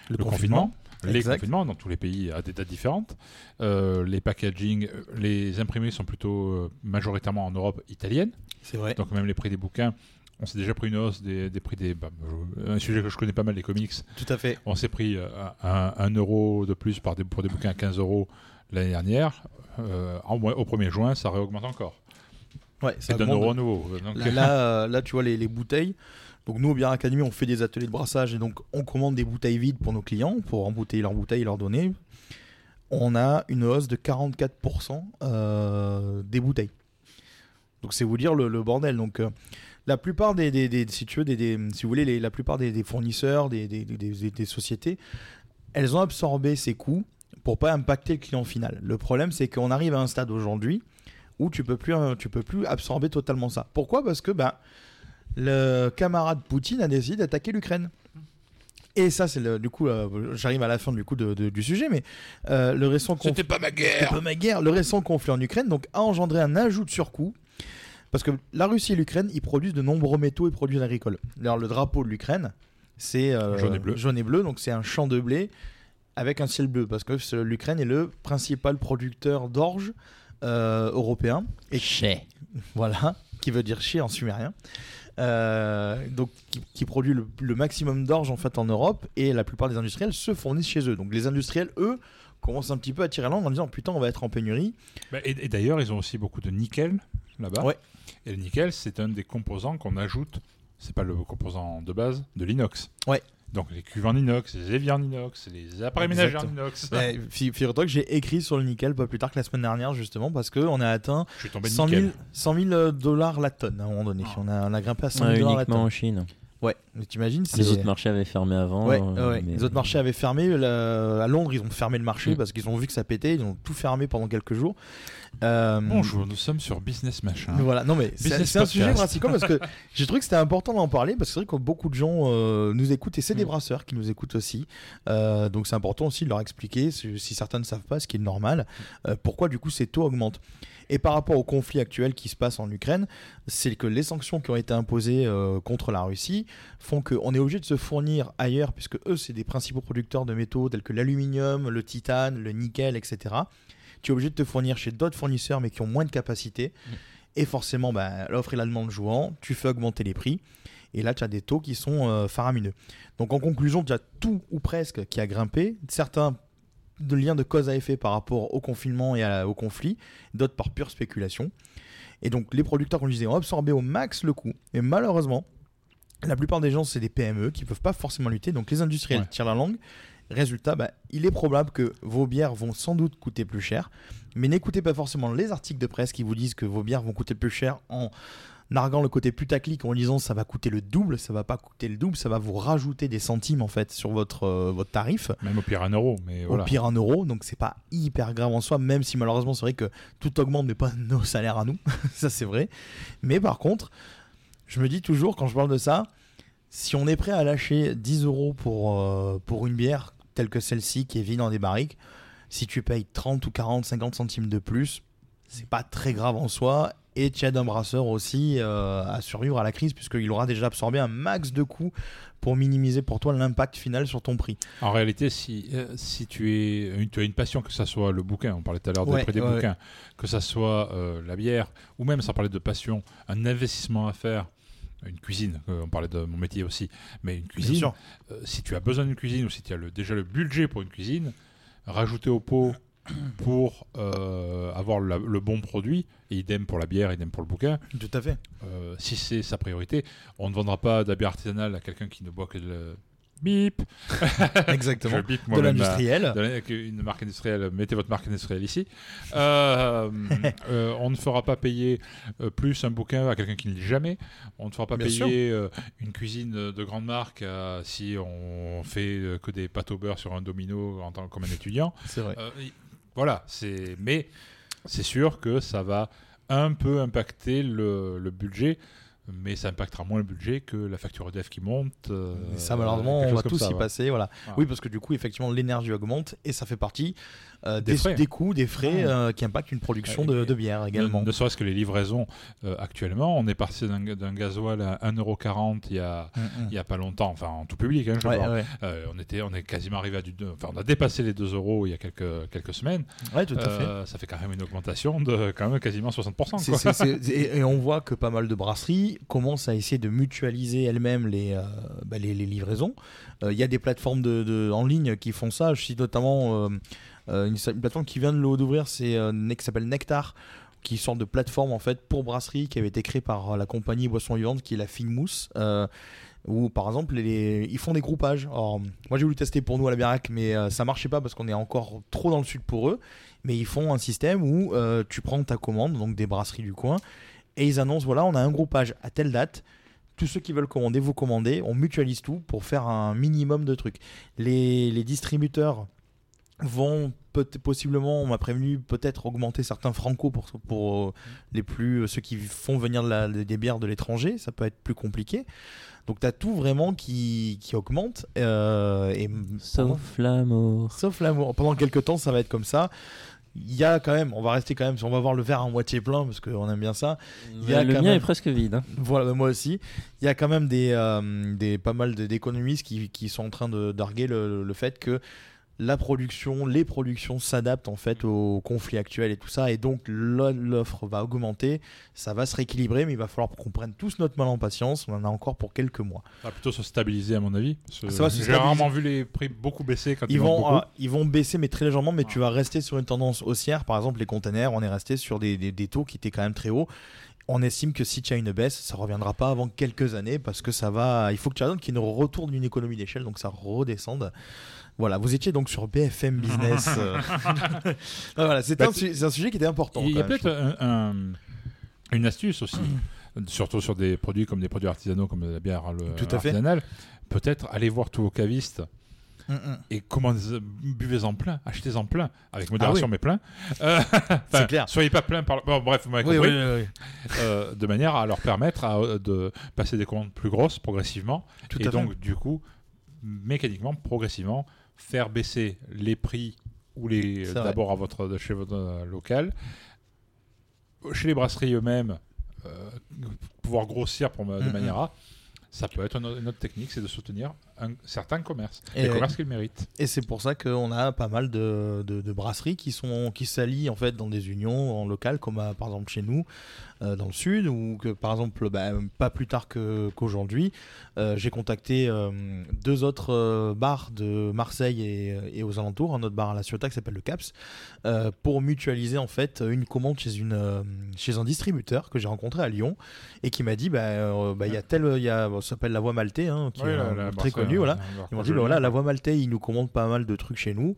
Le le confinement. confinement. Les Exact. confinements dans tous les pays à des dates différentes. Euh, les packaging, euh, les imprimés sont plutôt euh, majoritairement en Europe italienne. C'est vrai. Donc même les prix des bouquins, on s'est déjà pris une hausse des, des prix des... bah, un sujet que je connais pas mal, les comics. Tout à fait. On s'est pris un, un euro de plus par des, pour des bouquins à 15 euros l'année dernière. Euh, en au 1er juin, ça réaugmente encore. Ouais, ça C'est d'un augmente euro nouveau. Donc, Là, là, là, tu vois les, les bouteilles. Donc nous au Bière Academy, on fait des ateliers de brassage et donc on commande des bouteilles vides pour nos clients pour embouteiller leurs bouteilles et leur donner. On a une hausse de 44% euh, des bouteilles. Donc c'est vous dire le, bordel. Donc euh, la plupart des, si tu veux, si vous voulez, la plupart des, fournisseurs, des sociétés, elles ont absorbé ces coûts pour pas impacter le client final. Le problème, c'est qu'on arrive à un stade aujourd'hui où tu peux plus, euh, tu peux plus absorber totalement ça. Pourquoi? Parce que ben, le camarade Poutine a décidé d'attaquer l'Ukraine. Et ça, c'est le- du coup, euh, j'arrive à la fin du coup de- de- du sujet, mais euh, le récent conflit. C'était pas ma C'était guerre pas ma guerre. Le récent conflit en Ukraine donc a engendré un ajout de surcoût parce que la Russie et l'Ukraine ils produisent de nombreux métaux et produits agricoles. Alors le drapeau de l'Ukraine c'est euh, Jaune et bleu. jaune et bleu, donc c'est un champ de blé avec un ciel bleu parce que l'Ukraine est le principal producteur d'orge euh, européen et Chais. voilà, qui veut dire chier en sumérien. Euh, donc qui, qui produit le, le maximum d'orge en fait en Europe et la plupart des industriels se fournissent chez eux. Donc les industriels, eux, commencent un petit peu à tirer la langue en disant putain on va être en pénurie. Bah, et et d'ailleurs, ils ont aussi beaucoup de nickel là-bas. Ouais. Et le nickel, c'est un des composants qu'on ajoute. C'est pas le composant de base de l'inox. Ouais. Donc les cuves en inox, les éviers en inox, les appareils ménagers en inox. Figure-toi que j'ai écrit sur le nickel pas plus tard que la semaine dernière justement parce qu'on a atteint Je suis tombé de 100 000, nickel. 100 000 dollars la tonne à un moment donné. On, a, on a grimpé à 100 000 Ouais, dollars la uniquement en tonne. Chine. Ouais, mais t'imagines Les autres marchés avaient fermé avant. Ouais, euh, ouais. mais- Les autres marchés avaient fermé. la- À Londres, ils ont fermé le marché Mm. parce qu'ils ont vu que ça pétait. Ils ont tout fermé pendant quelques jours. Euh, Bonjour, nous sommes sur Business Machin. Voilà, non mais c'est un sujet principal parce que j'ai trouvé que c'était important d'en parler parce que c'est vrai que beaucoup de gens euh, nous écoutent et c'est des Mm. brasseurs qui nous écoutent aussi. Euh, donc c'est important aussi de leur expliquer, si, si certains ne savent pas, ce qui est normal, euh, pourquoi du coup ces taux augmentent. Et par rapport au conflit actuel qui se passe en Ukraine, c'est que les sanctions qui ont été imposées euh, contre la Russie font qu'on est obligé de se fournir ailleurs, puisque eux, c'est des principaux producteurs de métaux tels que l'aluminium, le titane, le nickel, etc. Tu es obligé de te fournir chez d'autres fournisseurs, mais qui ont moins de capacité. Et forcément, bah, l'offre et la demande jouant, tu fais augmenter les prix. Et là, tu as des taux qui sont euh, faramineux. Donc en conclusion, tu as tout ou presque qui a grimpé. Certains de liens de cause à effet par rapport au confinement et à- au conflit, d'autres par pure spéculation. Et donc les producteurs, comme je disais, ont absorbé au max le coût. Et malheureusement, la plupart des gens, c'est des PME qui peuvent pas forcément lutter. Donc les industriels Ouais. tirent la langue. Résultat, bah, il est probable que vos bières vont sans doute coûter plus cher. Mais n'écoutez pas forcément les articles de presse qui vous disent que vos bières vont coûter plus cher en narguant le côté putaclic en disant ça va coûter le double, ça va pas coûter le double, ça va vous rajouter des centimes en fait sur votre, euh, votre tarif Même au pire un euro, mais voilà. au pire un euro, donc c'est pas hyper grave en soi, même si malheureusement c'est vrai que tout augmente, mais pas nos salaires à nous, ça c'est vrai. Mais par contre, je me dis toujours quand je parle de ça, si on est prêt à lâcher 10 euros pour, euh, pour une bière telle que celle-ci qui est vide dans des barriques, si tu payes 30 ou 40, 50 centimes de plus, c'est pas très grave en soi. Et tu aides un brasseur aussi euh, à survivre à la crise, puisqu'il aura déjà absorbé un max de coûts pour minimiser pour toi l'impact final sur ton prix. En réalité, si, euh, si tu, es, tu as une passion, que ça soit le bouquin, on parlait tout à l'heure Ouais, des ouais, bouquins, que ça soit euh, la bière, ou même sans parler de passion, un investissement à faire, une cuisine, euh, on parlait de mon métier aussi, mais une cuisine, euh, si tu as besoin d'une cuisine ou si tu as le, déjà le budget pour une cuisine, rajouter au pot pour euh, avoir la- le bon produit, et idem pour la bière, idem pour le bouquin. Tout à fait. Euh, si c'est sa priorité, on ne vendra pas de la bière artisanale à quelqu'un qui ne boit que le bip. Exactement. Bip De l'industriel. de la- Une marque industrielle, mettez votre marque industrielle ici. Euh, euh, on ne fera pas payer plus un bouquin à quelqu'un qui ne lit jamais. On ne fera pas Bien payer une cuisine de grande marque si on fait que des pâtes au beurre sur un domino en tant comme un étudiant. C'est vrai. Euh, voilà, c'est mais c'est sûr que ça va un peu impacter le, le budget, mais ça impactera moins le budget que la facture EDF qui monte. euh, Et ça, malheureusement, on va tous ça, y ouais. passer. Voilà. Oui, parce que du coup, effectivement, l'énergie augmente et ça fait partie euh, Des des, coûts, des frais euh, qui impactent une production de, de bière également. Ne, ne serait-ce que les livraisons euh, actuellement, on est parti d'un gasoil à 1,40€ il y a Mm, mm. il y a pas longtemps, enfin en tout public, hein, je Ouais. Euh, on était on est quasiment arrivé à du enfin on a dépassé les 2 euros il y a quelques quelques semaines. Ouais, tout à fait. Euh, Ça fait quand même une augmentation de quand même quasiment 60%. C'est- quoi. et on voit que pas mal de brasseries commencent à essayer de mutualiser elles-mêmes les, euh, bah, les, les livraisons. Euh, Il y a des plateformes de, en ligne qui font ça. Je cite notamment euh, euh, une, plateforme qui vient de l'eau d'ouvrir, c'est euh, qui s'appelle Nectar, qui sorte de plateforme en fait pour brasserie qui avait été créée par euh, la compagnie Boisson Vivante qui est la Fine Mousse. euh, où par exemple ils font des groupages. Alors, moi j'ai voulu tester pour nous à la Birac, mais euh, ça marchait pas parce qu'on est encore trop dans le sud pour eux. Mais ils font un système où euh, tu prends ta commande, donc des brasseries du coin, et ils annoncent voilà, on a un groupage à telle date. Tous ceux qui veulent commander, vous commandez. On mutualise tout pour faire un minimum de trucs. Les, les distributeurs vont peut possiblement, on m'a prévenu, peut-être augmenter certains francos pour, pour euh, les plus, ceux qui font venir de la- des bières de l'étranger. Ça peut être plus compliqué. Donc tu as tout vraiment qui, qui augmente. euh, et Sauf l'amour. Sauf l'amour. Pendant quelques temps, ça va être comme ça. Il y a quand même, on va rester quand même, on va voir le verre à moitié plein parce qu'on aime bien ça. Il y a le mien même- est presque vide. hein. Voilà, moi aussi. Il y a quand même des, euh, des pas mal d'économistes qui, qui sont en train de d'arguer le, le fait que la production, les productions s'adaptent en fait au conflit actuel et tout ça, et donc l'o- l'offre va augmenter, ça va se rééquilibrer, mais il va falloir qu'on prenne tous notre mal en patience. On en a encore pour quelques mois. Ça va plutôt se stabiliser à mon avis. Ça va se J'ai stabiliser. rarement vu les prix beaucoup baisser quand ils, Ils vont, euh, ils vont baisser, mais très légèrement, mais tu vas rester sur une tendance haussière. Par exemple, les containers, on est resté sur des, des, des taux qui étaient quand même très hauts. On estime que si tu as une baisse, ça reviendra pas avant quelques années parce que ça va. Il faut que tu attendes qu'il y ait une retour d'une économie d'échelle, donc ça redescende. Voilà, vous étiez donc sur BFM Business. euh. Ah, voilà, c'est Bah, un, su- c'est un sujet qui était important. Il y a peut-être un- un- une astuce aussi, surtout sur des produits comme des produits artisanaux comme la bière le, Tout à fait. artisanale. Peut-être aller voir tous vos cavistes Mm, mm. et commandez, buvez-en plein, achetez-en plein, avec modération Ah oui. mais plein. Euh, C'est clair. Soyez pas plein par. Bon, bref, vous m'avez Oui, compris. oui, oui, oui. Euh, de manière à leur permettre à- de passer des commandes plus grosses progressivement Tout et à fait. donc du coup mécaniquement progressivement faire baisser les prix ou les d'abord à votre chez votre euh, local. Chez les brasseries eux-mêmes euh, pouvoir grossir pour, de manière à ça peut être une autre technique c'est de soutenir un certain commerce Et les commerces qu'ils méritent. Et c'est pour ça qu'on a pas mal de, de- de brasseries qui sont qui s'allient en fait dans des unions en local, comme à- par exemple chez nous euh, dans le sud, ou que par exemple bah, pas plus tard qu'aujourd'hui, euh, j'ai contacté euh, deux autres euh, bars de Marseille et, et aux alentours, un autre bar à La Ciotat qui s'appelle le Caps, euh, pour mutualiser en fait une commande chez une euh, chez un distributeur que j'ai rencontré à Lyon et qui m'a dit bah euh, bah, il y a tel il y a ça s'appelle la Voie Maltais hein, qui est la- euh, la très connu voilà euh, ils m'ont dit bah voilà la Voie Maltais il nous commande pas mal de trucs chez nous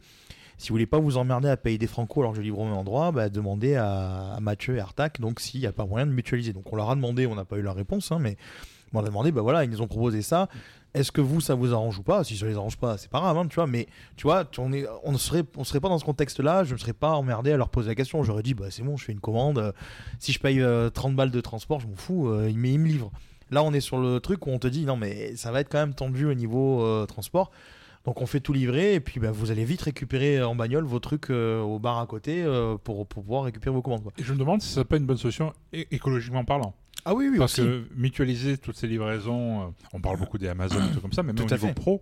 si vous voulez pas vous emmerder à payer des francos alors que je livre au même endroit, bah, demandez à, à Mathieu et Artac donc s'il n'y a pas moyen de mutualiser. Donc on leur a demandé, on n'a pas eu la réponse, hein, mais on leur a demandé, bah voilà, ils nous ont proposé ça. Est-ce que vous, ça vous arrange ou pas? Si ça les arrange pas, c'est pas grave, hein, tu vois. Mais tu vois, on est, on ne serait, on serait pas dans ce contexte-là. Je ne serais pas emmerdé à leur poser la question. J'aurais dit, bah c'est bon, je fais une commande. Si je paye euh, 30 balles de transport, je m'en fous. euh, ils, ils me livrent. Là, on est sur le truc où on te dit, non mais ça va être quand même tendu au niveau euh, transport. Donc on fait tout livrer et puis bah, vous allez vite récupérer en bagnole vos trucs euh, au bar à côté euh, pour, pour pouvoir récupérer vos commandes. quoi. et je me demande si ce n'est pas une bonne solution écologiquement parlant Ah oui, oui, Parce aussi. que mutualiser toutes ces livraisons, euh, on parle beaucoup des Amazon et tout comme ça, mais même Tout au niveau fait. pro,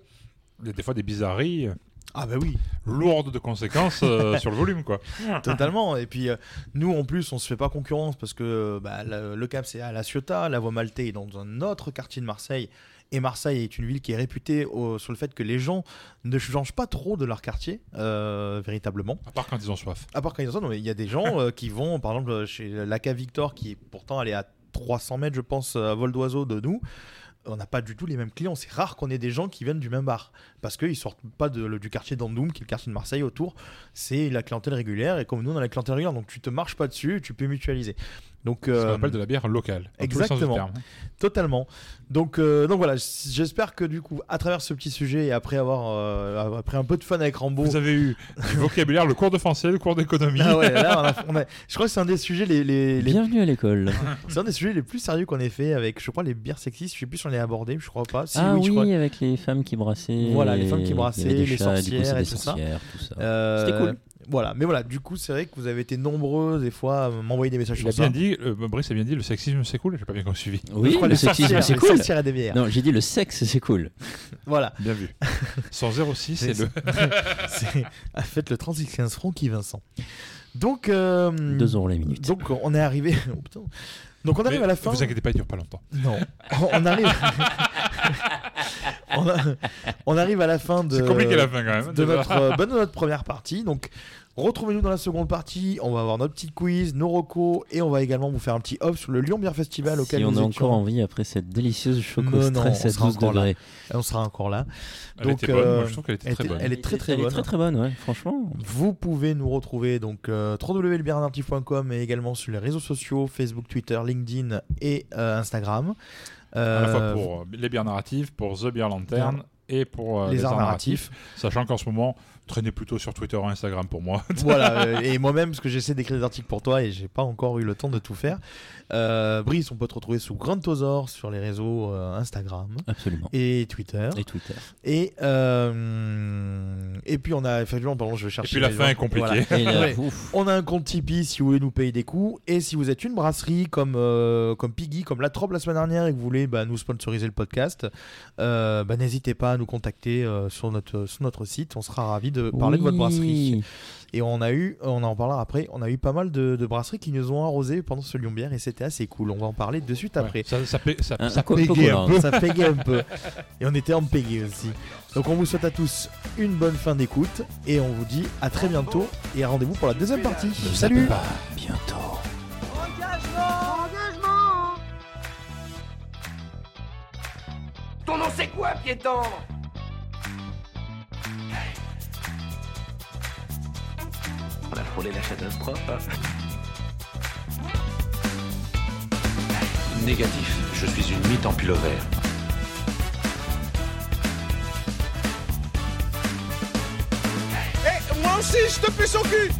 il y a des fois des bizarreries Ah bah oui, lourdes de conséquences euh, sur le volume, quoi. totalement. Et puis euh, nous en plus on se fait pas concurrence parce que bah, le, le Cap c'est à La Ciotat, la Voie Maltais est dans un autre quartier de Marseille Et Marseille est une ville qui est réputée au- sur le fait que les gens ne changent pas trop de leur quartier, euh, véritablement. À part quand ils ont soif. À part quand ils ont mais il y a des gens qui vont, par exemple, chez l'ACA Victor, qui est pourtant elle est à 300 mètres, je pense, à vol d'oiseau de nous. On n'a pas du tout les mêmes clients. C'est rare qu'on ait des gens qui viennent du même bar. Parce qu'ils sortent pas du quartier d'Andoum, qui est le quartier de Marseille autour. C'est la clientèle régulière. Et comme nous, on a la clientèle régulière, donc tu te marches pas dessus, tu peux mutualiser. Donc, Ce qu'on euh, appelle de la bière locale. dans tous les sens du Exactement. terme. Totalement. Donc, euh, donc voilà, j'espère que du coup, à travers ce petit sujet et après avoir euh, après un peu de fun avec Rambo, Vous avez eu du vocabulaire, le cours de français, le cours d'économie. Ah ouais, là, on a- on a- je crois que c'est un des sujets les, les, les- Bienvenue à l'école. c'est un des sujets les plus sérieux qu'on ait fait avec, je crois, les bières sexistes. Je sais plus si on les a abordés, je crois pas. Si, ah oui, oui, je crois. avec les femmes qui brassaient. Voilà, les femmes qui brassaient, les chats, du coup, sorcières et ça. tout ça. Euh, C'était cool. Voilà, mais voilà, du coup, c'est vrai que vous avez été nombreux des fois à m'envoyer des messages Il a sur bien ça. dit, euh, Brice a bien dit, le sexisme c'est cool, j'ai pas bien suivi. Oui, Je crois le les sexisme, c'est cool. des bières. Non, j'ai dit le sexe, c'est cool. Voilà. Bien vu. 106, c'est C'est- le. c'est- Faites le 36 francs qui Vincent. Donc, euh, 2 euros la minute. donc on est arrivé. oh, putain. Donc on arrive Mais à la fin. Vous inquiétez pas, il dure pas longtemps. Non, on arrive. on, a- on arrive à la fin de. C'est compliqué la fin quand même. de notre, euh, bah, de notre première partie. Donc, retrouvez-nous dans la seconde partie. On va avoir notre petit quiz, nos recos, et on va également vous faire un petit off sur le Lyon Beer Festival auquel Si on a étions. encore envie après cette délicieuse choco stress on à sera 12 encore là. degrés. On sera encore là. Elle Donc, était bonne, moi euh, je trouve qu'elle était très bonne. elle est très très Elle est bonne. très très bonne, ouais, franchement. Vous pouvez nous retrouver donc euh, www.lebiernartif.com et également sur les réseaux sociaux Facebook, Twitter, LinkedIn et euh, Instagram. À la fois Euh, pour euh, les bières narratives, pour The Beer Lantern et pour euh, les arts narratifs. Sachant qu'en ce moment, traînez plutôt sur Twitter ou Instagram pour moi. voilà, euh, et moi-même, parce que j'essaie d'écrire des articles pour toi et j'ai pas encore eu le temps de tout faire. Euh, Brice, on peut te retrouver sous Grandtosaur sur les réseaux euh, Instagram Absolument. et Twitter. Et Twitter. Et, euh, et puis on a, effectivement, pardon, je vais Et chercher. puis la fin gens. est compliquée. Et Ouais. On a un compte Tipeee si vous voulez nous payer des coups. Et si vous êtes une brasserie comme, euh, comme Piggy, comme La Trobe la semaine dernière et que vous voulez bah, nous sponsoriser le podcast, euh, bah, n'hésitez pas à nous contacter euh, sur, notre, sur notre site. On sera ravis de parler de votre brasserie. Et on a eu, on en parlera après, on a eu pas mal de, de brasseries qui nous ont arrosé pendant ce Lyon Bière et c'était assez cool. On va en parler de suite après. Ouais, ça, ça, Un- ça pégait peu. Ça pégait un peu. Et on était en pégé aussi. Donc on vous souhaite à tous une bonne fin d'écoute et on vous dit à très bientôt et à rendez-vous pour la deuxième partie. Ne Salut zappez pas. Bientôt. Ton nom c'est quoi, piéton? On a frôlé la catastrophe. Négatif, je suis une mythe en pullover. Eh, moi aussi, je te pisse au cul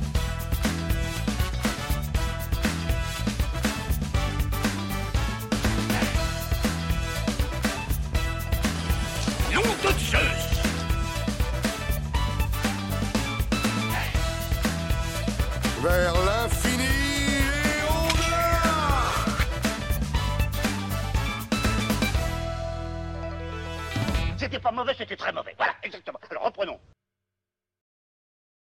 pas mauvais, c'était très mauvais. Voilà, exactement. Alors reprenons.